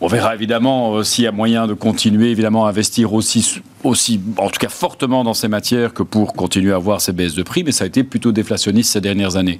On verra évidemment euh, s'il y a moyen de continuer évidemment à investir aussi, aussi, en tout cas fortement dans ces matières que pour continuer à avoir ces baisses de prix, mais ça a été plutôt déflationniste ces dernières années.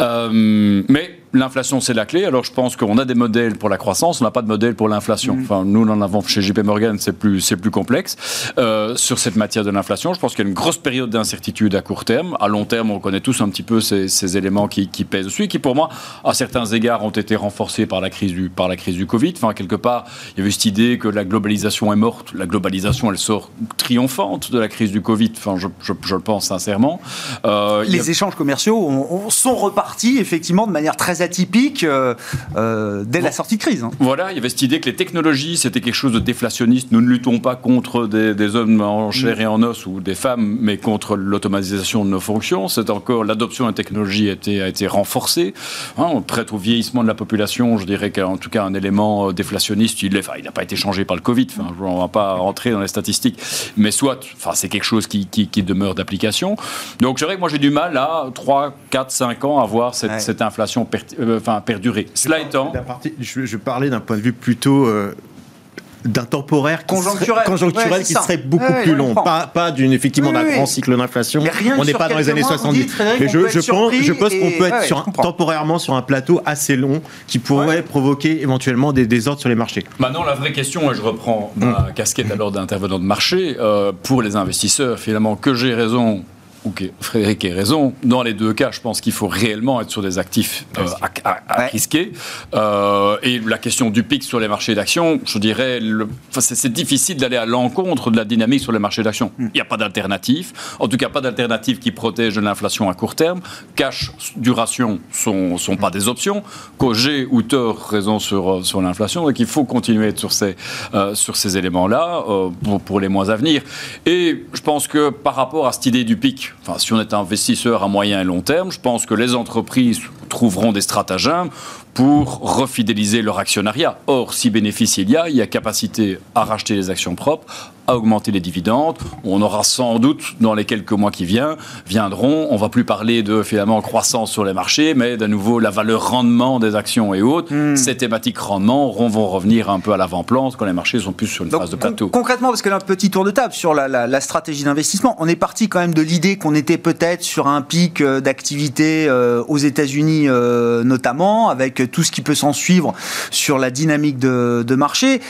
Euh, mais l'inflation, c'est la clé. Alors je pense qu'on a des modèles pour la croissance, on n'a pas de modèle pour l'inflation. Enfin, nous, en avons chez JP Morgan, c'est plus, c'est plus complexe. Euh, sur cette matière de l'inflation, je pense qu'il y a une grosse période d'incertitude à court terme. À long terme, on connaît tous un petit peu ces, ces éléments qui, qui pèsent dessus, et qui pour moi, à certains égards, ont été renforcés par la crise du, par la crise du Covid. Enfin, quelque part, il y avait cette idée que la globalisation est morte. La globalisation, elle sort triomphante de la crise du Covid. Enfin, je, je, je le pense sincèrement. Euh, a- Les échanges commerciaux ont- ont- sont repartis effectivement de manière très atypique euh, euh, dès la sortie de crise. hein. Voilà, il y avait cette idée que les technologies, c'était quelque chose de déflationniste. Nous ne luttons pas contre des, des hommes en chair et en os ou des femmes, mais contre l'automatisation de nos fonctions. C'est encore l'adoption des technologies a été, a été renforcée. Hein, on prête au vieillissement de la population, je dirais qu'en tout cas un élément euh, déflationniste, il enfin, n'a pas été changé par le Covid. Enfin, on ne va pas rentrer dans les statistiques, mais soit, enfin, c'est quelque chose qui, qui- qui demeure d'application. Donc c'est vrai que moi j'ai du mal à 3, 4, 5 ans à voir cette, Ouais. cette inflation per- euh, enfin, perdurer. Cela étant, je, je parlais d'un point de vue plutôt euh, d'un temporaire Conjoncturel. conjoncturel Ouais, qui ça. serait beaucoup Ouais, plus long, pas, pas d'une effectivement Oui, d'un oui. grand cycle d'inflation. On n'est pas dans les années mois, vous 70. dites, Frédéric, Mais je, pense, je pense qu'on peut être ouais, sur je un- comprends. temporairement sur un plateau assez long qui pourrait provoquer éventuellement des désordres sur les marchés. Maintenant, la vraie question, et je reprends ma casquette alors d'intervenant de marché, euh, pour les investisseurs, finalement, que j'ai raison que Frédéric ait raison, dans les deux cas, je pense qu'il faut réellement être sur des actifs euh, à, à- à Ouais. risquer. Euh, et la question du pic sur les marchés d'actions, je dirais, enfin, c'est difficile d'aller à l'encontre de la dynamique sur les marchés d'actions. Il n'y a pas d'alternative, en tout cas pas d'alternative qui protège de l'inflation à court terme. Cash, duration sont, sont pas des options. J'ai ou tort raison sur, euh, sur l'inflation, donc il faut continuer à être sur ces, euh, sur ces éléments-là pour, pour les mois à venir. Et je pense que par rapport à cette idée du pic, si on est investisseur à moyen et long terme, je pense que les entreprises trouveront des stratagèmes pour refidéliser leur actionnariat. Or, si bénéfice il y a, il y a capacité à racheter les actions propres, à augmenter les dividendes. On aura sans doute, dans les quelques mois qui viennent, viendront, on va plus parler de finalement croissance sur les marchés, mais de nouveau la valeur rendement des actions et autres. Ces thématiques rendement vont revenir un peu à l'avant-plan quand les marchés sont plus sur une Donc, phase de con- plateau. concrètement, parce que là, un petit tour de table sur la, la- la stratégie d'investissement, on est parti quand même de l'idée qu'on était peut-être sur un pic euh, d'activité euh, aux États-Unis euh, notamment, avec tout ce qui peut s'en suivre sur la dynamique de, de marché.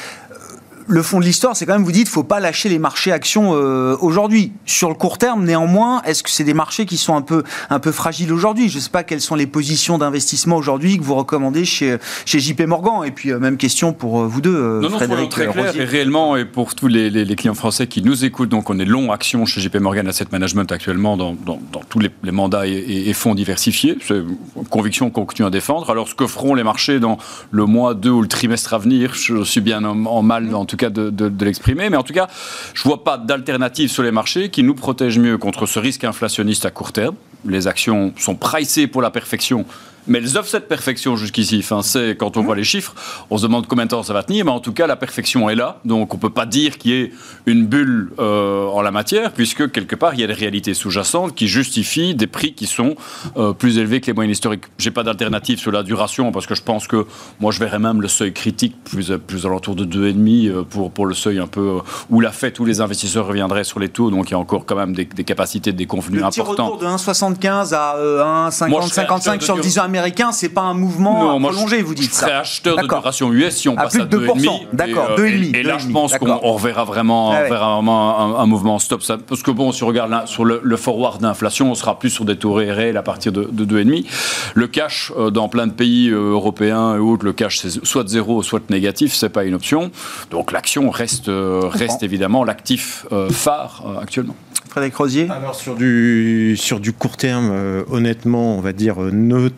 Le fond de l'histoire, c'est quand même, vous dites, faut pas lâcher les marchés actions euh, aujourd'hui. Sur le court terme, néanmoins, est-ce que c'est des marchés qui sont un peu, un peu fragiles aujourd'hui? Je ne sais pas quelles sont les positions d'investissement aujourd'hui que vous recommandez chez, chez JP Morgan. Et puis, euh, même question pour euh, vous deux, euh, Non, non, Frédéric très clair Rosier. et réellement, et pour tous les, les- les clients français qui nous écoutent, donc on est long action chez JP Morgan Asset Management actuellement dans, dans- dans tous les, les mandats et, et- et fonds diversifiés. C'est une conviction qu'on continue à défendre. Alors, ce que feront les marchés dans le mois, deux ou le trimestre à venir, je suis bien en, en mal, en tout cas, de, de- l'exprimer. Mais en tout cas, je vois pas d'alternative sur les marchés qui nous protège mieux contre ce risque inflationniste à court terme. Les actions sont pricées pour la perfection. Mais elles offrent cette perfection jusqu'ici. Enfin, c'est quand on voit les chiffres, on se demande combien de temps ça va tenir, mais en tout cas, la perfection est là. Donc, on peut pas dire qu'il y ait une bulle euh, en la matière, puisque quelque part, il y a des réalités sous-jacentes qui justifient des prix qui sont euh, plus élevés que les moyennes historiques. J'ai pas d'alternative sur la duration, parce que je pense que moi, je verrais même le seuil critique plus, plus alentour de 2,5 euh, pour, pour le seuil un peu où la fête, où les investisseurs reviendraient sur les taux. Donc, il y a encore quand même des, des capacités de déconvenus Le petit importants. retour de 1,75 à euh, Moi, 1,50, je serais 55 acheteur sur de le 10 ans américain, c'est pas un mouvement Non, moi, prolongé, je- vous dites je serais ça. acheteur de duration US si on À passe plus à de 2%. 2,5. D'accord, Et, euh, 2,5, Et, et là, 2,5, je pense qu'on vraiment, Ah ouais. verra vraiment un, un mouvement stop. Ça, parce que bon, si on regarde là, sur le, le forward d'inflation, on sera plus sur des taux réels à partir de, de 2,5. Le cash, euh, dans plein de pays euh, européens et autres, le cash, c'est soit de zéro, soit de négatif, c'est pas une option. Donc l'action reste, euh, reste évidemment l'actif euh, phare euh, actuellement. Frédéric Rosier? Alors sur du, sur du court terme, euh, honnêtement, on va dire, euh, ne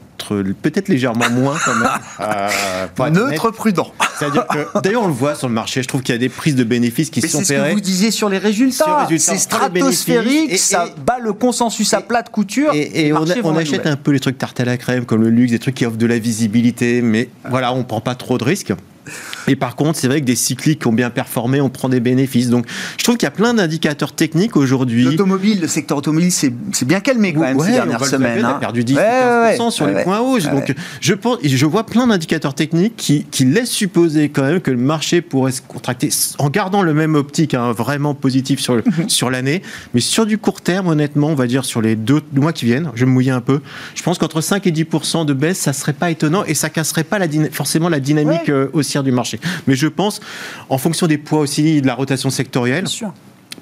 peut-être légèrement moins quand même. Euh, Neutre prudent. D'ailleurs, on le voit sur le marché. Je trouve qu'il y a des prises de bénéfices qui sont C'est ce que vous disiez sur les résultats. C'est stratosphérique, ça bat le consensus à plate couture. Et, on, achète un peu les trucs tarte à la crème, comme le luxe, des trucs qui offrent de la visibilité, mais voilà, on prend pas trop de risques. Et par contre, c'est vrai que des cycliques qui ont bien performé, on prend des bénéfices. Donc, je trouve qu'il y a plein d'indicateurs techniques aujourd'hui. L'automobile, le secteur automobile, c'est bien calmé quand même ces dernières semaines. On a hein. perdu 10 15% sur les points hauts. Donc, je, pense, je vois plein d'indicateurs techniques qui, qui, laissent supposer quand même que le marché pourrait se contracter en gardant le même optique, hein, vraiment positif sur, sur l'année. Mais sur du court terme, honnêtement, on va dire sur les deux mois qui viennent, je vais me mouiller un peu. Je pense qu'entre 5 et 10% de baisse, ça serait pas étonnant et ça casserait pas la forcément la dynamique euh, haussière du marché. Mais je pense, en fonction des poids aussi de la rotation sectorielle,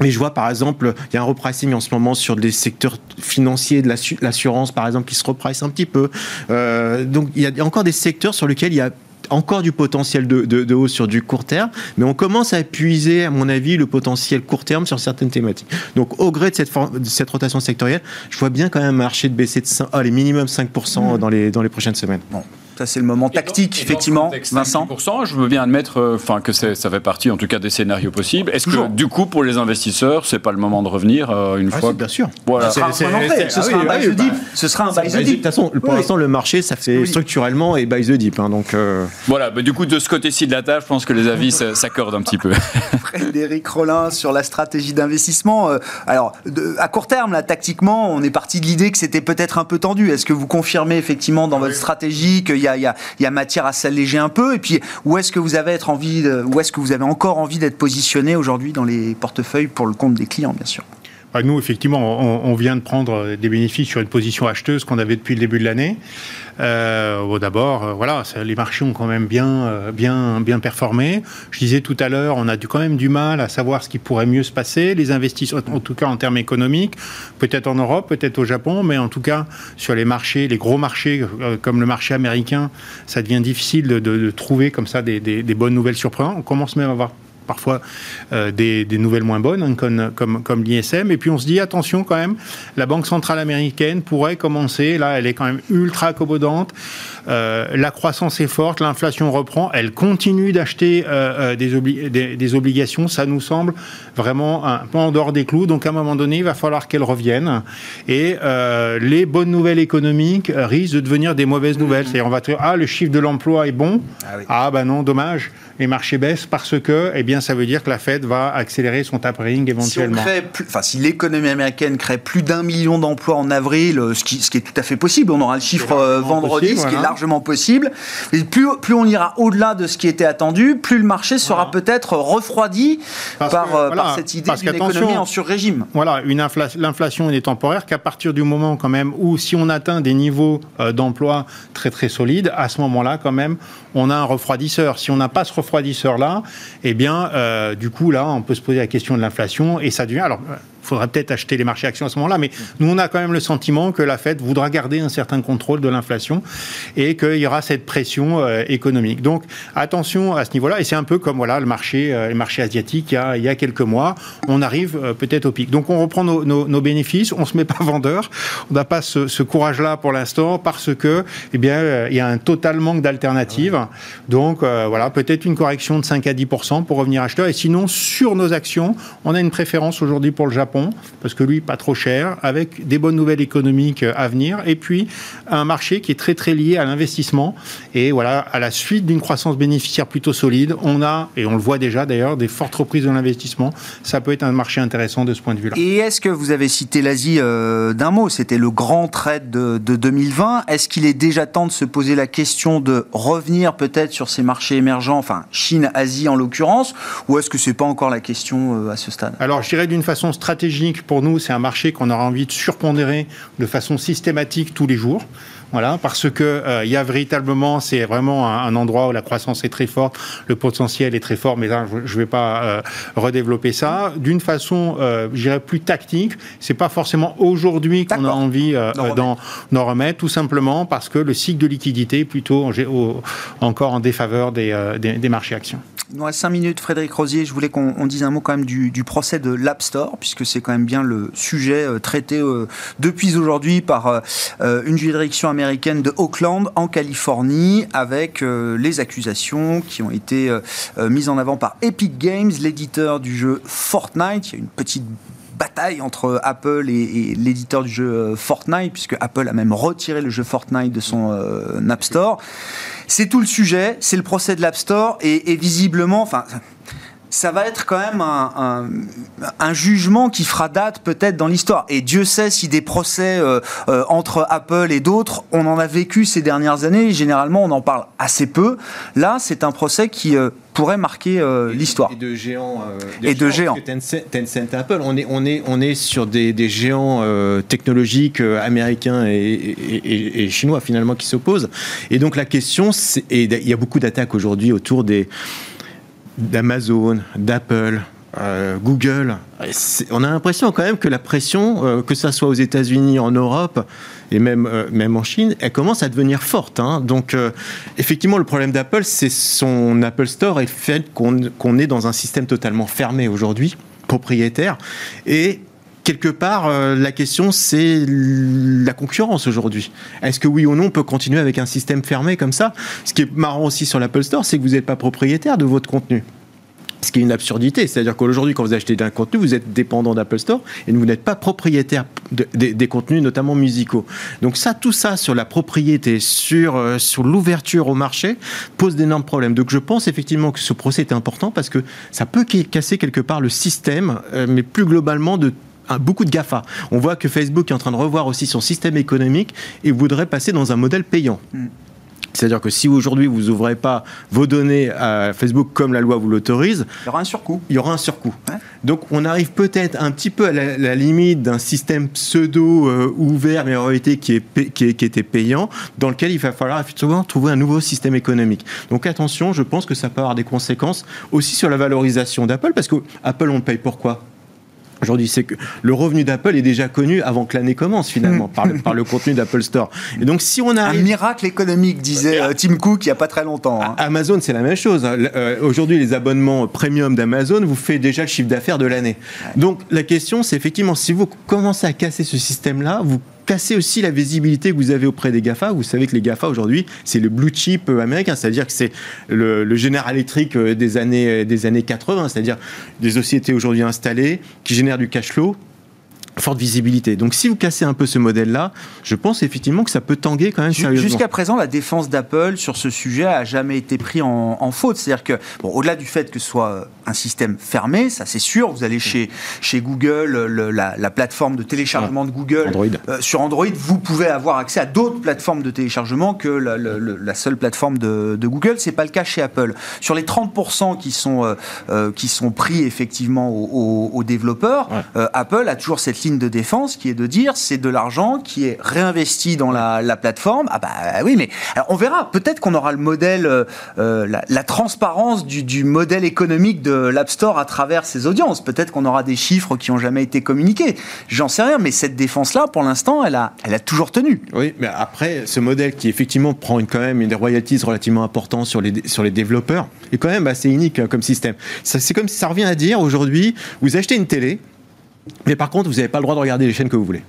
mais je vois par exemple, il y a un repricing en ce moment sur des secteurs financiers, de l'assurance par exemple, qui se reprice un petit peu. Euh, donc il y a encore des secteurs sur lesquels il y a encore du potentiel de, hausse sur du court terme, mais on commence à épuiser, à mon avis, le potentiel court terme sur certaines thématiques. Donc, au gré de cette, cette rotation sectorielle, je vois bien quand même un marché de baisser de 5, ah, les minimum 5% mmh. dans, les, dans les prochaines semaines. Bon. Ça, c'est le moment tactique, effectivement. Vincent Je veux bien admettre euh, enfin, que ça fait partie, en tout cas, des scénarios possibles. Est-ce que, du coup, pour les investisseurs, c'est pas le moment de revenir euh, une ah, fois Bien sûr. Voilà. Ce sera un buy the dip. Ce sera un buy the dip. De toute façon, pour l'instant, le marché, ça fait structurellement et buy the dip. Hein, donc, euh. Voilà. Mais du coup, de ce côté-ci de la table, je pense que les avis s'accordent un petit peu. Frédéric Rollin sur la stratégie d'investissement. Alors, à court terme, là, tactiquement, on est parti de l'idée que c'était peut-être un peu tendu. Est-ce que vous confirmez effectivement dans votre stratégie qu'il y, y, a, matière à s'alléger un peu. Et puis, où est-ce que vous avez envie, où est-ce que vous avez encore envie d'être positionné aujourd'hui dans les portefeuilles pour le compte des clients, bien sûr? Nous, effectivement, on, vient de prendre des bénéfices sur une position acheteuse qu'on avait depuis le début de l'année. Euh, D'abord, euh, voilà, les marchés ont quand même bien, euh, bien, bien performé. Je disais tout à l'heure, on a du, quand même du mal à savoir ce qui pourrait mieux se passer. Les investissements, en tout cas en termes économiques, peut-être en Europe, peut-être au Japon, mais en tout cas sur les marchés, les gros marchés comme le marché américain, ça devient difficile de, trouver comme ça des, des bonnes nouvelles surprenantes. On commence même à avoir parfois euh, des, nouvelles moins bonnes, hein, comme, comme, l'ISM. Et puis on se dit, attention quand même, la Banque centrale américaine pourrait commencer, là elle est quand même ultra accommodante, euh, la croissance est forte, l'inflation reprend, elle continue d'acheter euh, des, des, obligations, ça nous semble vraiment un peu en dehors des clous. Donc à un moment donné, il va falloir qu'elle revienne. Et les bonnes nouvelles économiques risquent de devenir des mauvaises nouvelles. C'est-à-dire on va dire, ah le chiffre de l'emploi est bon, ah, ah ben non, dommage les marchés baissent parce que, eh bien, ça veut dire que la Fed va accélérer son tapering éventuellement. Si, enfin, si l'économie américaine crée plus d'un million d'emplois en avril, euh, ce qui, ce qui, est tout à fait possible, on aura le chiffre euh, vendredi, ce qui est largement possible. Et plus, plus on ira au-delà de ce qui était attendu, plus le marché sera peut-être refroidi par, euh, par, cette idée d'une économie en sur-régime. Voilà, l'inflation n'est temporaire qu'à partir du moment quand même où si on atteint des niveaux d'emploi très très solides, à ce moment-là quand même, on a un refroidisseur. Si on n'a pas ce refroidisseur-là, eh bien, euh, du coup, là, on peut se poser la question de l'inflation et ça devient. Alors, il faudra peut-être acheter les marchés actions à ce moment-là, mais nous, on a quand même le sentiment que la Fed voudra garder un certain contrôle de l'inflation et qu'il y aura cette pression euh, économique. Donc, attention à ce niveau-là. Et c'est un peu comme voilà, le marché, euh, les marchés asiatiques il y, a, il y a quelques mois. On arrive euh, peut-être au pic. Donc, on reprend nos, nos, bénéfices. On se met pas vendeur. On n'a pas ce, ce courage-là pour l'instant parce que, eh bien, il y a un total manque d'alternatives. Donc, voilà, peut-être une correction de 5 à 10% pour revenir acheteur. Et sinon, sur nos actions, on a une préférence aujourd'hui pour le Japon parce que lui, pas trop cher, avec des bonnes nouvelles économiques à venir, et puis un marché qui est très très lié à l'investissement. Et voilà, à la suite d'une croissance bénéficiaire plutôt solide, on a, et on le voit déjà d'ailleurs, des fortes reprises de l'investissement. Ça peut être un marché intéressant de ce point de vue-là. Et est-ce que vous avez cité l'Asie euh, d'un mot? C'était le grand trade de, de 2020. Est-ce qu'il est déjà temps de se poser la question de revenir peut-être sur ces marchés émergents, enfin Chine, Asie en l'occurrence, ou est-ce que c'est pas encore la question euh, à ce stade? Alors, je dirais d'une façon stratégique stratégique pour nous, c'est un marché qu'on aura envie de surpondérer de façon systématique tous les jours. Voilà, parce que euh, il y a véritablement, c'est vraiment un, endroit où la croissance est très forte, le potentiel est très fort, mais là, je ne vais pas euh, redévelopper ça. D'une façon, euh, je dirais plus tactique, c'est pas forcément aujourd'hui qu'on a envie d'en remettre, tout simplement parce que le cycle de liquidité est plutôt encore en défaveur des, des marchés actions. Il nous reste 5 minutes, Frédéric Rosier. Je voulais qu'on dise un mot quand même du, procès de l'App Store, puisque c'est quand même bien le sujet euh, traité euh, depuis aujourd'hui par euh, une juridiction américaine de Oakland, en Californie, avec les accusations qui ont été mises en avant par Epic Games, l'éditeur du jeu Fortnite. Il y a une petite bataille entre Apple et, l'éditeur du jeu Fortnite, puisque Apple a même retiré le jeu Fortnite de son App Store. C'est tout le sujet, c'est le procès de l'App Store et, visiblement, enfin, ça va être quand même un, jugement qui fera date peut-être dans l'histoire. Et Dieu sait si des procès euh, euh, entre Apple et d'autres, on en a vécu ces dernières années. Généralement, on en parle assez peu. Là, c'est un procès qui euh, pourrait marquer l'histoire. Et de géants. et de géants. Tencent, Apple, on est, on est, on est sur des, géants technologiques américains et, et, chinois finalement qui s'opposent. Et donc la question, et il y a beaucoup d'attaques aujourd'hui autour des d'Amazon, d'Apple, euh, Google. On a l'impression quand même que la pression, euh, que ça soit aux États-Unis, en Europe et même, euh, même en Chine, elle commence à devenir forte. Hein. Donc, effectivement, le problème d'Apple, c'est son Apple Store et le fait qu'on est dans un système totalement fermé aujourd'hui, propriétaire. Et quelque part, la question, c'est la concurrence aujourd'hui. Est-ce que oui ou non, on peut continuer avec un système fermé comme ça? Ce qui est marrant aussi sur l'Apple Store, c'est que vous n'êtes pas propriétaire de votre contenu. Ce qui est une absurdité. C'est-à-dire qu'aujourd'hui, quand vous achetez un contenu, vous êtes dépendant d'Apple Store et vous n'êtes pas propriétaire des contenus, notamment musicaux. Donc ça, tout ça sur la propriété, sur, euh, sur l'ouverture au marché, pose d'énormes problèmes. Donc je pense effectivement que ce procès est important parce que ça peut casser quelque part le système, euh, mais plus globalement de beaucoup de GAFA. On voit que Facebook est en train de revoir aussi son système économique et voudrait passer dans un modèle payant. Mm. C'est-à-dire que si aujourd'hui vous n'ouvrez pas vos données à Facebook comme la loi vous l'autorise, il y aura un surcoût. Il y aura un surcoût. Donc on arrive peut-être un petit peu à la, limite d'un système pseudo euh, ouvert mais en réalité qui, est, qui, était payant, dans lequel il va falloir effectivement trouver un nouveau système économique. Donc attention, je pense que ça peut avoir des conséquences aussi sur la valorisation d'Apple, parce que Apple on le paye pourquoi? Aujourd'hui, c'est que le revenu d'Apple est déjà connu avant que l'année commence finalement par, le, par, le, contenu d'Apple Store. Et donc, si on a un miracle économique, disait euh, Tim Cook il n'y a pas très longtemps. Hein. Amazon, c'est la même chose. Euh, aujourd'hui, les abonnements premium d'Amazon vous fait déjà le chiffre d'affaires de l'année. Donc, la question, c'est effectivement si vous commencez à casser ce système-là, vous casser aussi la visibilité que vous avez auprès des GAFA. Vous savez que les GAFA aujourd'hui, c'est le blue chip américain, c'est-à-dire que c'est le, le General Electric euh, des années, des années 80, c'est-à-dire des sociétés aujourd'hui installées qui génèrent du cash flow forte visibilité. Donc si vous cassez un peu ce modèle-là, je pense effectivement que ça peut tanguer quand même sérieusement. Jusqu'à présent, la défense d'Apple sur ce sujet a jamais été pris en, faute. C'est-à-dire que, bon, au-delà du fait que ce soit un système fermé, ça c'est sûr, vous allez chez, chez Google, la, plateforme de téléchargement de Google, Android. Euh, sur Android, vous pouvez avoir accès à d'autres plateformes de téléchargement que la, seule plateforme de, de Google. C'est pas le cas chez Apple. Sur les 30% qui sont, euh, euh, qui sont pris effectivement aux, développeurs, Apple a toujours cette ligne de défense qui est de dire c'est de l'argent qui est réinvesti dans la, plateforme. Ah bah oui, mais on verra. Peut-être qu'on aura le modèle, euh, euh, la, transparence du, modèle économique de l'App Store à travers ses audiences. Peut-être qu'on aura des chiffres qui ont jamais été communiqués. J'en sais rien, mais cette défense-là, pour l'instant, elle a, elle a toujours tenu. Oui, mais après, ce modèle qui effectivement prend une, quand même des royalties relativement importantes sur les, sur les développeurs est quand même assez unique hein, comme système. C'est comme si ça revient à dire aujourd'hui, vous achetez une télé, mais par contre, vous n'avez pas le droit de regarder les chaînes que vous voulez.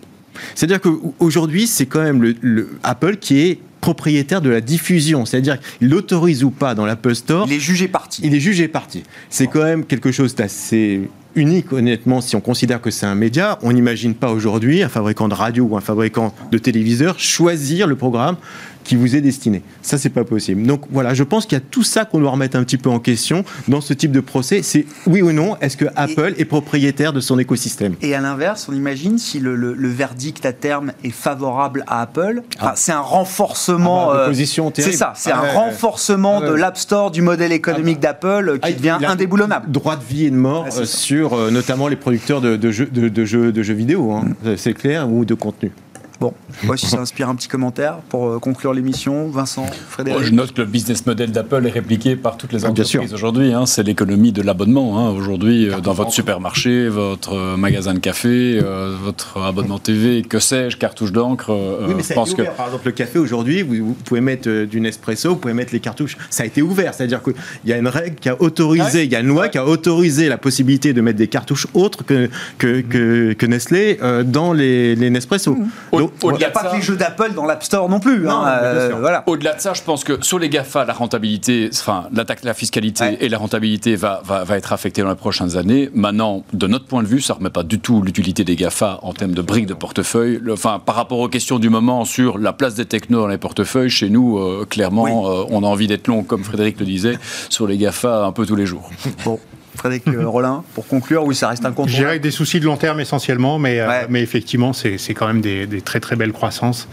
C'est-à-dire qu'aujourd'hui, c'est quand même le, Apple qui est propriétaire de la diffusion, c'est-à-dire qu'il l'autorise ou pas dans l'Apple Store. Il est jugé parti. Il est jugé parti. C'est quand même quelque chose d'assez unique, honnêtement, si on considère que c'est un média. On n'imagine pas aujourd'hui un fabricant de radio ou un fabricant de téléviseur choisir le programme qui vous est destiné. Ça, c'est pas possible. Donc voilà, je pense qu'il y a tout ça qu'on doit remettre un petit peu en question dans ce type de procès. C'est oui ou non, est-ce que Apple est propriétaire de son écosystème? Et à l'inverse, on imagine si le, verdict à terme est favorable à Apple, ah. c'est un renforcement. Ah bah, euh, c'est ça, c'est un renforcement de l'App Store du modèle économique ah bah. d'Apple qui devient indéboulonnable. Droit de vie et de mort euh, sur euh, notamment les producteurs de, jeux, de, jeux, de jeux vidéo, hein. mm. c'est clair, ou de contenu. Bon, pas si ça inspire un petit commentaire pour euh, conclure l'émission. Vincent, Frédéric. je note que le business model d'Apple est répliqué par toutes les Ah, entreprises aujourd'hui. hein. c'est l'économie de l'abonnement. hein. Aujourd'hui, euh, dans votre supermarché, votre euh, magasin de café, euh, votre abonnement TV, que sais-je, cartouche d'encre. euh, Oui, mais je ça a pense été que ouvert. Par exemple, le café aujourd'hui, vous, vous pouvez mettre euh, du Nespresso, vous pouvez mettre les cartouches. Ça a été ouvert. C'est-à-dire qu'il y a une règle qui a autorisé, il y a une loi qui a autorisé la possibilité de mettre des cartouches autres que, que, que, que Nestlé euh, dans les, les Nespresso. Donc, Il n'y a de pas ça- que les jeux d'Apple dans l'App Store non plus. Hein, euh. Au-delà de ça, je pense que sur les GAFA, la rentabilité, enfin, la, taxe- la fiscalité Ouais. et la rentabilité va, va, va être affectée dans les prochaines années. Maintenant, de notre point de vue, ça ne remet pas du tout l'utilité des GAFA en termes de briques de portefeuille. Le- enfin, par rapport aux questions du moment sur la place des technos dans les portefeuilles, chez nous, euh, clairement, euh, on a envie d'être long, comme Frédéric le disait, sur les GAFA un peu tous les jours. Bon, Frédéric euh, Rollin, pour conclure, oui, ça reste un compte. Je dirais des soucis de long terme essentiellement, mais, euh, Ouais. mais effectivement, c'est quand même des, des très très belles croissances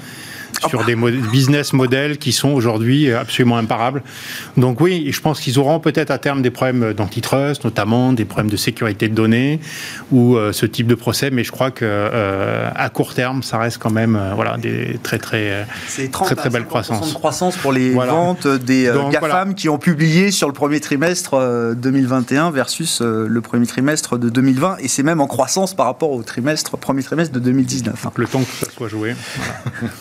sur des mo- business models qui sont aujourd'hui absolument imparables. Donc oui, je pense qu'ils auront peut-être à terme des problèmes d'antitrust, notamment des problèmes de sécurité de données ou euh, ce type de procès, mais je crois que euh, à court terme, ça reste quand même euh, voilà des très très euh, C'est 30 Très, très à belle 50% croissance. de croissance pour les Voilà. ventes des euh, Donc, GAFAM voilà. qui ont publié sur le premier trimestre euh, 2021 versus euh, le premier trimestre de 2020. Et c'est même en croissance par rapport au trimestre, premier trimestre de 2019. hein. le temps que ça soit joué.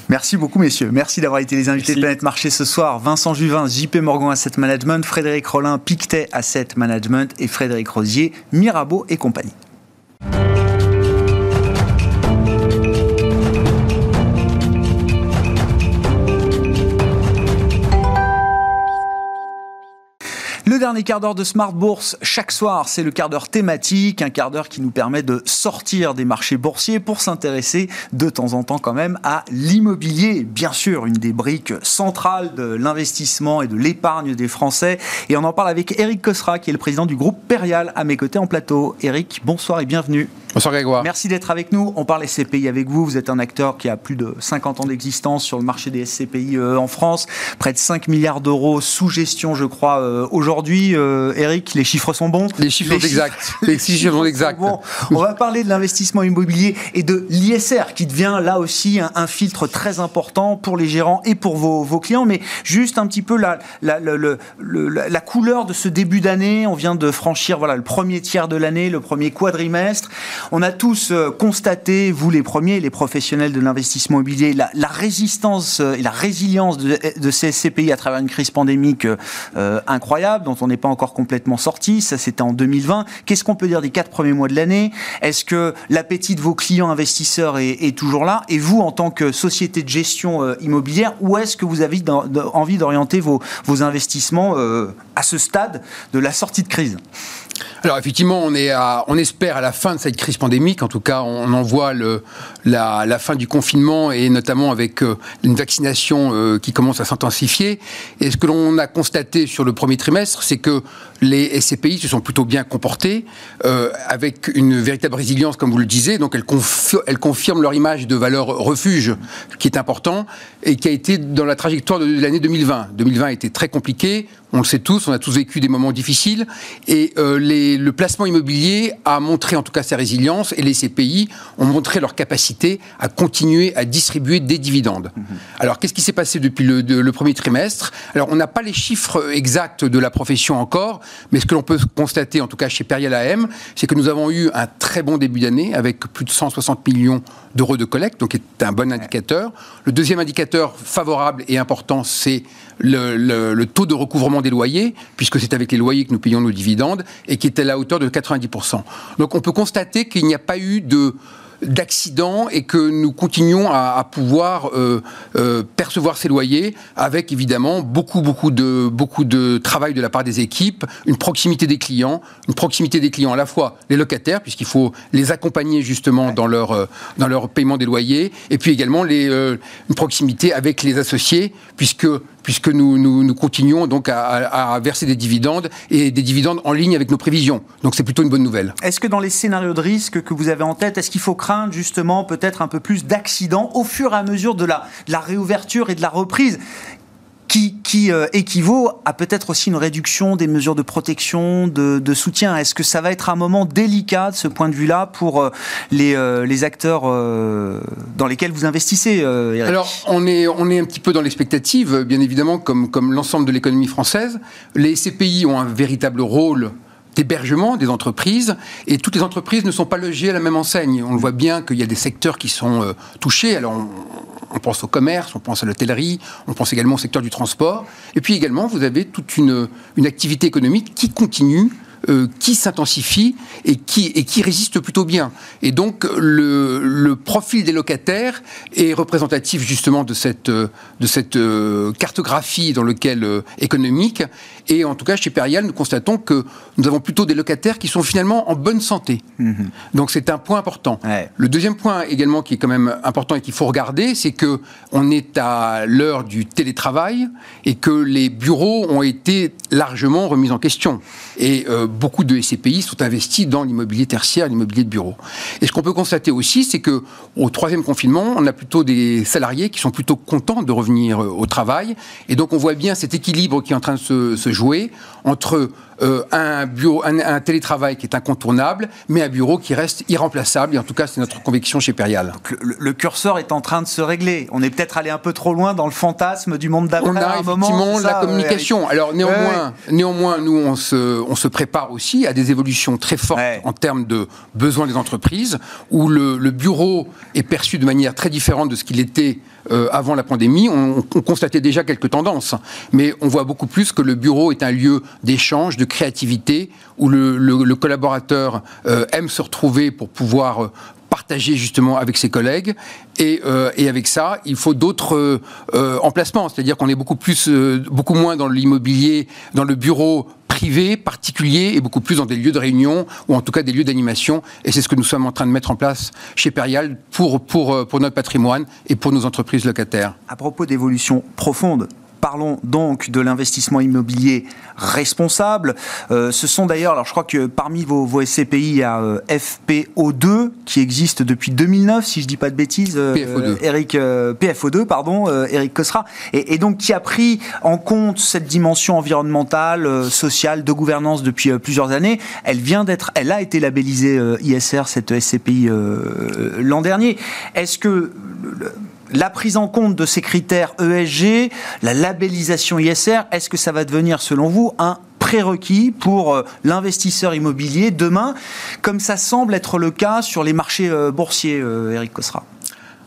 Merci beaucoup, messieurs. Merci d'avoir été les invités de. Planète Marché ce soir. Vincent Juvin, JP Morgan Asset Management, Frédéric Rollin, Pictet Asset Management et Frédéric Rosier, Mirabeau et compagnie. Le dernier quart d'heure de Smart Bourse, chaque soir, c'est le quart d'heure thématique, un quart d'heure qui nous permet de sortir des marchés boursiers pour s'intéresser de temps en temps quand même à l'immobilier. Bien sûr, une des briques centrales de l'investissement et de l'épargne des Français. Et on en parle avec Eric Cosra, qui est le président du groupe Perial, à mes côtés en plateau. Eric, bonsoir et bienvenue. Bonsoir Grégoire. Merci d'être avec nous. On parle SCPI avec vous. Vous êtes un acteur qui a plus de 50 ans d'existence sur le marché des SCPI euh, en France. Près de 5 milliards d'euros sous gestion, je crois, euh, aujourd'hui. Euh, Eric, les chiffres sont bons? Les chiffres sont exacts. Les chiffres sont exacts. On va parler de l'investissement immobilier et de l'ISR qui devient là aussi un, un filtre très important pour les gérants et pour vos, vos clients. Mais juste un petit peu la, la, la- la couleur de ce début d'année. On vient de franchir voilà, le premier tiers de l'année, le premier quadrimestre. On a tous euh, constaté, vous les premiers, les professionnels de l'investissement immobilier, la, résistance euh, et la résilience de, ces SCPI à travers une crise pandémique euh, incroyable dont on n'est pas encore complètement sorti. Ça, c'était en 2020. Qu'est-ce qu'on peut dire des quatre premiers mois de l'année? Est-ce que l'appétit de vos clients investisseurs est, toujours là? Et vous, en tant que société de gestion immobilière, où est-ce que vous avez envie d'orienter vos, investissements à ce stade de la sortie de crise? Alors effectivement, on, espère à la fin de cette crise pandémique, en tout cas on en voit la fin du confinement et notamment avec euh, une vaccination euh, qui commence à s'intensifier. Et ce que l'on a constaté sur le premier trimestre, c'est que les SCPI se sont plutôt bien comportés, euh, avec une véritable résilience, comme vous le disiez. Donc elles, confi- elles confirment leur image de valeur refuge, qui est important, et qui a été dans la trajectoire de l'année 2020. 2020 a été très compliqué, on le sait tous, on a tous vécu des moments difficiles, et euh, les- le placement immobilier a montré en tout cas sa résilience, et les CPI ont montré leur capacité à continuer à distribuer des dividendes. Alors qu'est-ce qui s'est passé depuis le, de- le premier trimestre? Alors on n'a pas les chiffres exacts de la profession encore, mais ce que l'on peut constater, en tout cas chez Perial AM, c'est que nous avons eu un très bon début d'année avec plus de 160 millions d'euros de collecte, donc c'est un bon indicateur. Le deuxième indicateur favorable et important, c'est le, le- le taux de recouvrement des loyers, puisque c'est avec les loyers que nous payons nos dividendes, et qui est à la hauteur de 90%. Donc on peut constater qu'il n'y a pas eu de d'accidents et que nous continuons à, à pouvoir euh, euh, percevoir ces loyers avec évidemment beaucoup beaucoup de beaucoup de travail de la part des équipes, une proximité des clients, une proximité des clients à la fois les locataires puisqu'il faut les accompagner justement dans leur euh, dans leur paiement des loyers et puis également les, une proximité avec les associés puisque puisque nous, continuons donc à, verser des dividendes et des dividendes en ligne avec nos prévisions. Donc c'est plutôt une bonne nouvelle. Est-ce que dans les scénarios de risque que vous avez en tête, est-ce qu'il faut craindre justement peut-être un peu plus d'accidents au fur et à mesure de la réouverture et de la reprise? Qui, euh, équivaut à peut-être aussi une réduction des mesures de protection, de, soutien. Est-ce que ça va être un moment délicat de ce point de vue-là pour euh, les, euh, les acteurs dans lesquels vous investissez, Eric? Alors, on est, on est un petit peu dans l'expectative, bien évidemment, comme, comme l'ensemble de l'économie française. Les CPI ont un véritable rôle d'hébergement des entreprises et toutes les entreprises ne sont pas logées à la même enseigne. On le voit bien qu'il y a des secteurs qui sont touchés. Alors on, pense au commerce, on pense à l'hôtellerie, on pense également au secteur du transport. Et puis également, vous avez toute une, activité économique qui continue euh, qui s'intensifie et qui, résiste plutôt bien. Et donc le, profil des locataires est représentatif justement de cette, euh, cartographie dans lequel euh, économique. Et en tout cas, chez Perial, nous constatons que nous avons plutôt des locataires qui sont finalement en bonne santé. Mhm. Donc c'est un point important. Le deuxième point également qui est quand même important et qu'il faut regarder, c'est que on est à l'heure du télétravail et que les bureaux ont été largement remis en question. Et beaucoup de SCPI sont investis dans l'immobilier tertiaire, l'immobilier de bureau. Et ce qu'on peut constater aussi, c'est que au troisième confinement, on a plutôt des salariés qui sont plutôt contents de revenir euh, au travail. Et donc on voit bien cet équilibre qui est en train de se, se jouer entre euh, un, bureau, un, télétravail qui est incontournable, mais un bureau qui reste irremplaçable. Et en tout cas, c'est notre conviction chez Perial. Le, curseur est en train de se régler. On est peut-être allé un peu trop loin dans le fantasme du monde d'après. On a effectivement la communication. Alors néanmoins, néanmoins, nous, on se, on se prépare aussi à des évolutions très fortes en termes de besoins des entreprises, où le, le bureau est perçu de manière très différente de ce qu'il était euh, avant la pandémie, on, constatait déjà quelques tendances, mais on voit beaucoup plus que le bureau est un lieu d'échange, de créativité, où le, collaborateur euh, aime se retrouver pour pouvoir euh, partager justement avec ses collègues. Et, avec ça, il faut d'autres emplacements. C'est-à-dire qu'on est beaucoup plus, beaucoup moins dans l'immobilier, dans le bureau privé, particulier et beaucoup plus dans des lieux de réunion ou en tout cas des lieux d'animation. Et c'est ce que nous sommes en train de mettre en place chez Perial pour, pour, euh, pour notre patrimoine et pour nos entreprises locataires. À propos d'évolution profonde Parlons donc de l'investissement immobilier responsable. Euh, ce sont d'ailleurs, alors je crois que parmi vos, vos SCPI, il y a euh, FPO2 qui existe depuis 2009, si je dis pas de bêtises. Euh, PFO2. Eric, PFO2, pardon, Eric Cosra. Et, et, donc qui a pris en compte cette dimension environnementale, sociale, de gouvernance depuis plusieurs années. Elle vient d'être, elle a été labellisée ISR, cette SCPI, l'an dernier. Est-ce que la prise en compte de ces critères ESG, la labellisation ISR, est-ce que ça va devenir, selon vous, un prérequis pour euh, l'investisseur immobilier demain, comme ça semble être le cas sur les marchés euh, boursiers, euh, Eric Cosra?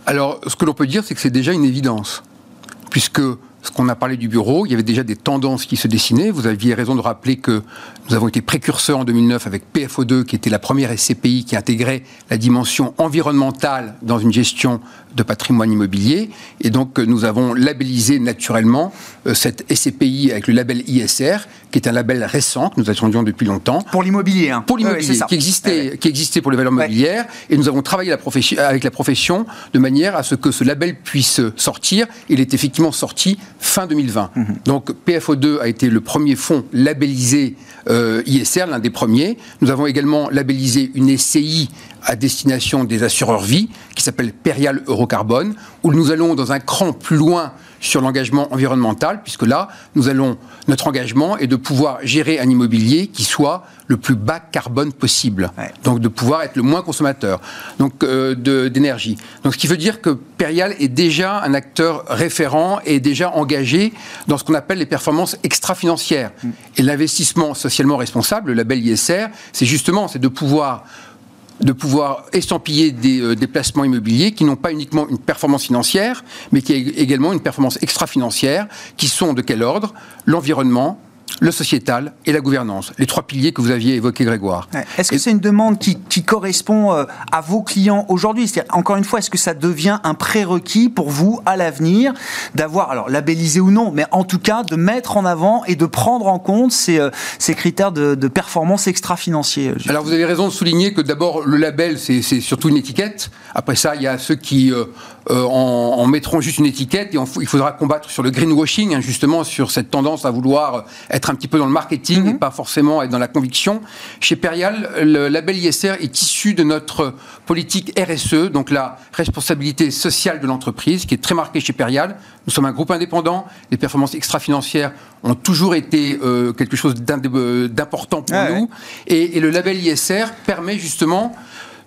Alors, ce que l'on peut dire, c'est que c'est déjà une évidence, puisque ce qu'on a parlé du bureau, il y avait déjà des tendances qui se dessinaient. Vous aviez raison de rappeler que nous avons été précurseurs en 2009 avec PFO2, qui était la première SCPI qui intégrait la dimension environnementale dans une gestion de patrimoine immobilier. Et donc, nous avons labellisé naturellement euh, cette SCPI avec le label ISR, qui est un label récent que nous attendions depuis longtemps. Pour l'immobilier, hein. Pour l'immobilier, qui, existait, qui existait pour les valeurs mobilières. Et nous avons travaillé la avec la profession de manière à ce que ce label puisse sortir. Il est effectivement sorti fin 2020. Mhm. Donc, PFO2 a été le premier fonds labellisé euh, ISR, l'un des premiers. Nous avons également labellisé une SCI à destination des assureurs vie, qui s'appelle Perial Eurocarbone, où nous allons dans un cran plus loin sur l'engagement environnemental, puisque là, nous allons, notre engagement est de pouvoir gérer un immobilier qui soit le plus bas carbone possible. Donc de pouvoir être le moins consommateur donc euh, d'énergie. Donc ce qui veut dire que Perial est déjà un acteur référent et déjà engagé dans ce qu'on appelle les performances extra-financières. Mm. Et l'investissement socialement responsable, le label ISR, c'est justement c'est de pouvoir de pouvoir estampiller des, euh, des placements immobiliers qui n'ont pas uniquement une performance financière, mais qui ont également une performance extra-financière, qui sont de quel ordre? L'environnement, le sociétal et la gouvernance, les trois piliers que vous aviez évoqués, Grégoire. Est-ce que c'est une demande qui, correspond euh, à vos clients aujourd'hui? Encore une fois, est-ce que ça devient un prérequis pour vous à l'avenir d'avoir, alors labellisé ou non, mais en tout cas de mettre en avant et de prendre en compte ces, euh, ces critères de, performance extra-financier Alors vous avez raison de souligner que d'abord le label, c'est surtout une étiquette. Après ça, il y a ceux qui... Euh, euh, en, mettront juste une étiquette et il faudra combattre sur le greenwashing, hein, justement, sur cette tendance à vouloir être un petit peu dans le marketing et mhm. pas forcément être dans la conviction. Chez Perial, le label ISR est issu de notre politique RSE, donc la responsabilité sociale de l'entreprise, qui est très marquée chez Perial. Nous sommes un groupe indépendant, les performances extra-financières ont toujours été euh, quelque chose d'important pour nous, et, et le label ISR permet justement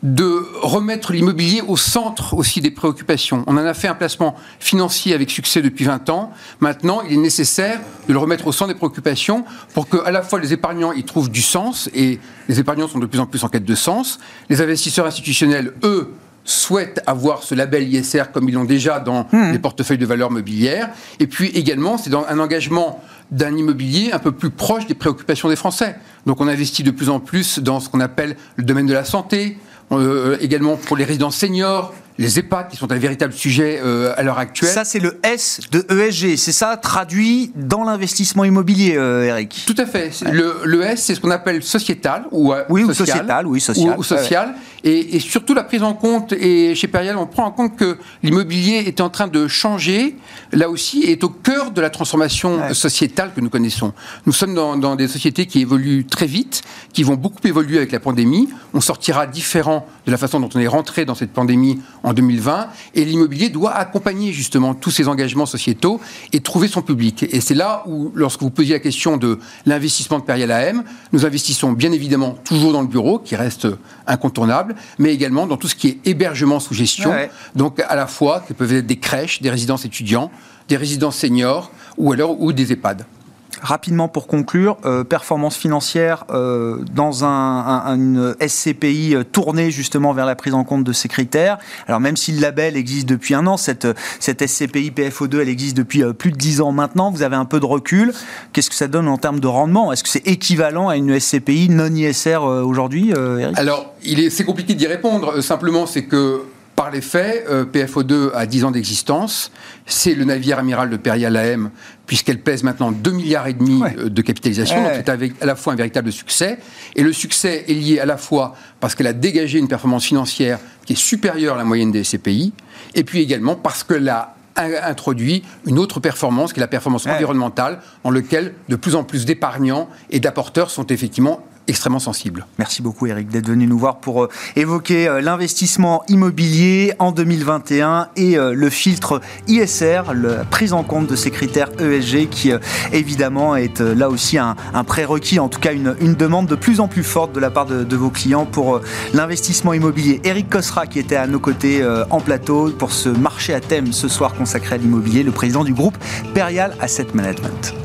de remettre l'immobilier au centre aussi des préoccupations. On en a fait un placement financier avec succès depuis 20 ans. Maintenant, il est nécessaire de le remettre au centre des préoccupations pour que à la fois les épargnants y trouvent du sens et les épargnants sont de plus en plus en quête de sens. Les investisseurs institutionnels, eux, souhaitent avoir ce label ISR comme ils l'ont déjà dans mmh. les portefeuilles de valeurs mobilières. Et puis également, c'est dans un engagement d'un immobilier un peu plus proche des préoccupations des Français. Donc on investit de plus en plus dans ce qu'on appelle le domaine de la santé, euh, également pour les résidents seniors, les EHPAD qui sont un véritable sujet euh, à l'heure actuelle. Ça, c'est le S de ESG. C'est ça traduit dans l'investissement immobilier, euh, Eric Tout à fait. Le, le, S, c'est ce qu'on appelle sociétal ou, oui, ou sociétal, oui, social. Ou, social. Et, et, surtout la prise en compte, et chez Perial, on prend en compte que l'immobilier est en train de changer, là aussi, est au cœur de la transformation sociétale que nous connaissons. Nous sommes dans, dans des sociétés qui évoluent très vite, qui vont beaucoup évoluer avec la pandémie. On sortira différent de la façon dont on est rentré dans cette pandémie en 2020. Et l'immobilier doit accompagner justement tous ces engagements sociétaux et trouver son public. Et c'est là où, lorsque vous posiez la question de l'investissement de Perial AM, nous investissons bien évidemment toujours dans le bureau, qui reste incontournable, mais également dans tout ce qui est hébergement sous gestion. Donc à la fois, que peuvent être des crèches, des résidences étudiants, des résidences seniors ou alors ou des EHPAD rapidement pour conclure, euh, performance financière euh, dans un, une SCPI euh, tournée justement vers la prise en compte de ces critères. Alors même si le label existe depuis un an, cette, cette SCPI PFO2, elle existe depuis plus de 10 ans maintenant, vous avez un peu de recul. Qu'est-ce que ça donne en termes de rendement? Est-ce que c'est équivalent à une SCPI non ISR aujourd'hui, Eric? Alors, c'est compliqué d'y répondre. Simplement, c'est que par les faits, euh, PFO2 a 10 ans d'existence. C'est le navire amiral de Perial AM, puisqu'elle pèse maintenant 2 milliards et demi euh, de capitalisation. Donc c'est à la fois un véritable succès. Et le succès est lié à la fois parce qu'elle a dégagé une performance financière qui est supérieure à la moyenne des CPI, et puis également parce qu'elle a introduit une autre performance, qui est la performance environnementale, en laquelle de plus en plus d'épargnants et d'apporteurs sont effectivement extrêmement sensible. Merci beaucoup Eric d'être venu nous voir pour euh, évoquer euh, l'investissement immobilier en 2021 et euh, le filtre ISR, la prise en compte de ces critères ESG qui évidemment est là aussi un, prérequis, en tout cas une, demande de plus en plus forte de la part de, vos clients pour l'investissement immobilier. Eric Cosra qui était à nos côtés en plateau pour ce marché à thème ce soir consacré à l'immobilier, le président du groupe Perial Asset Management.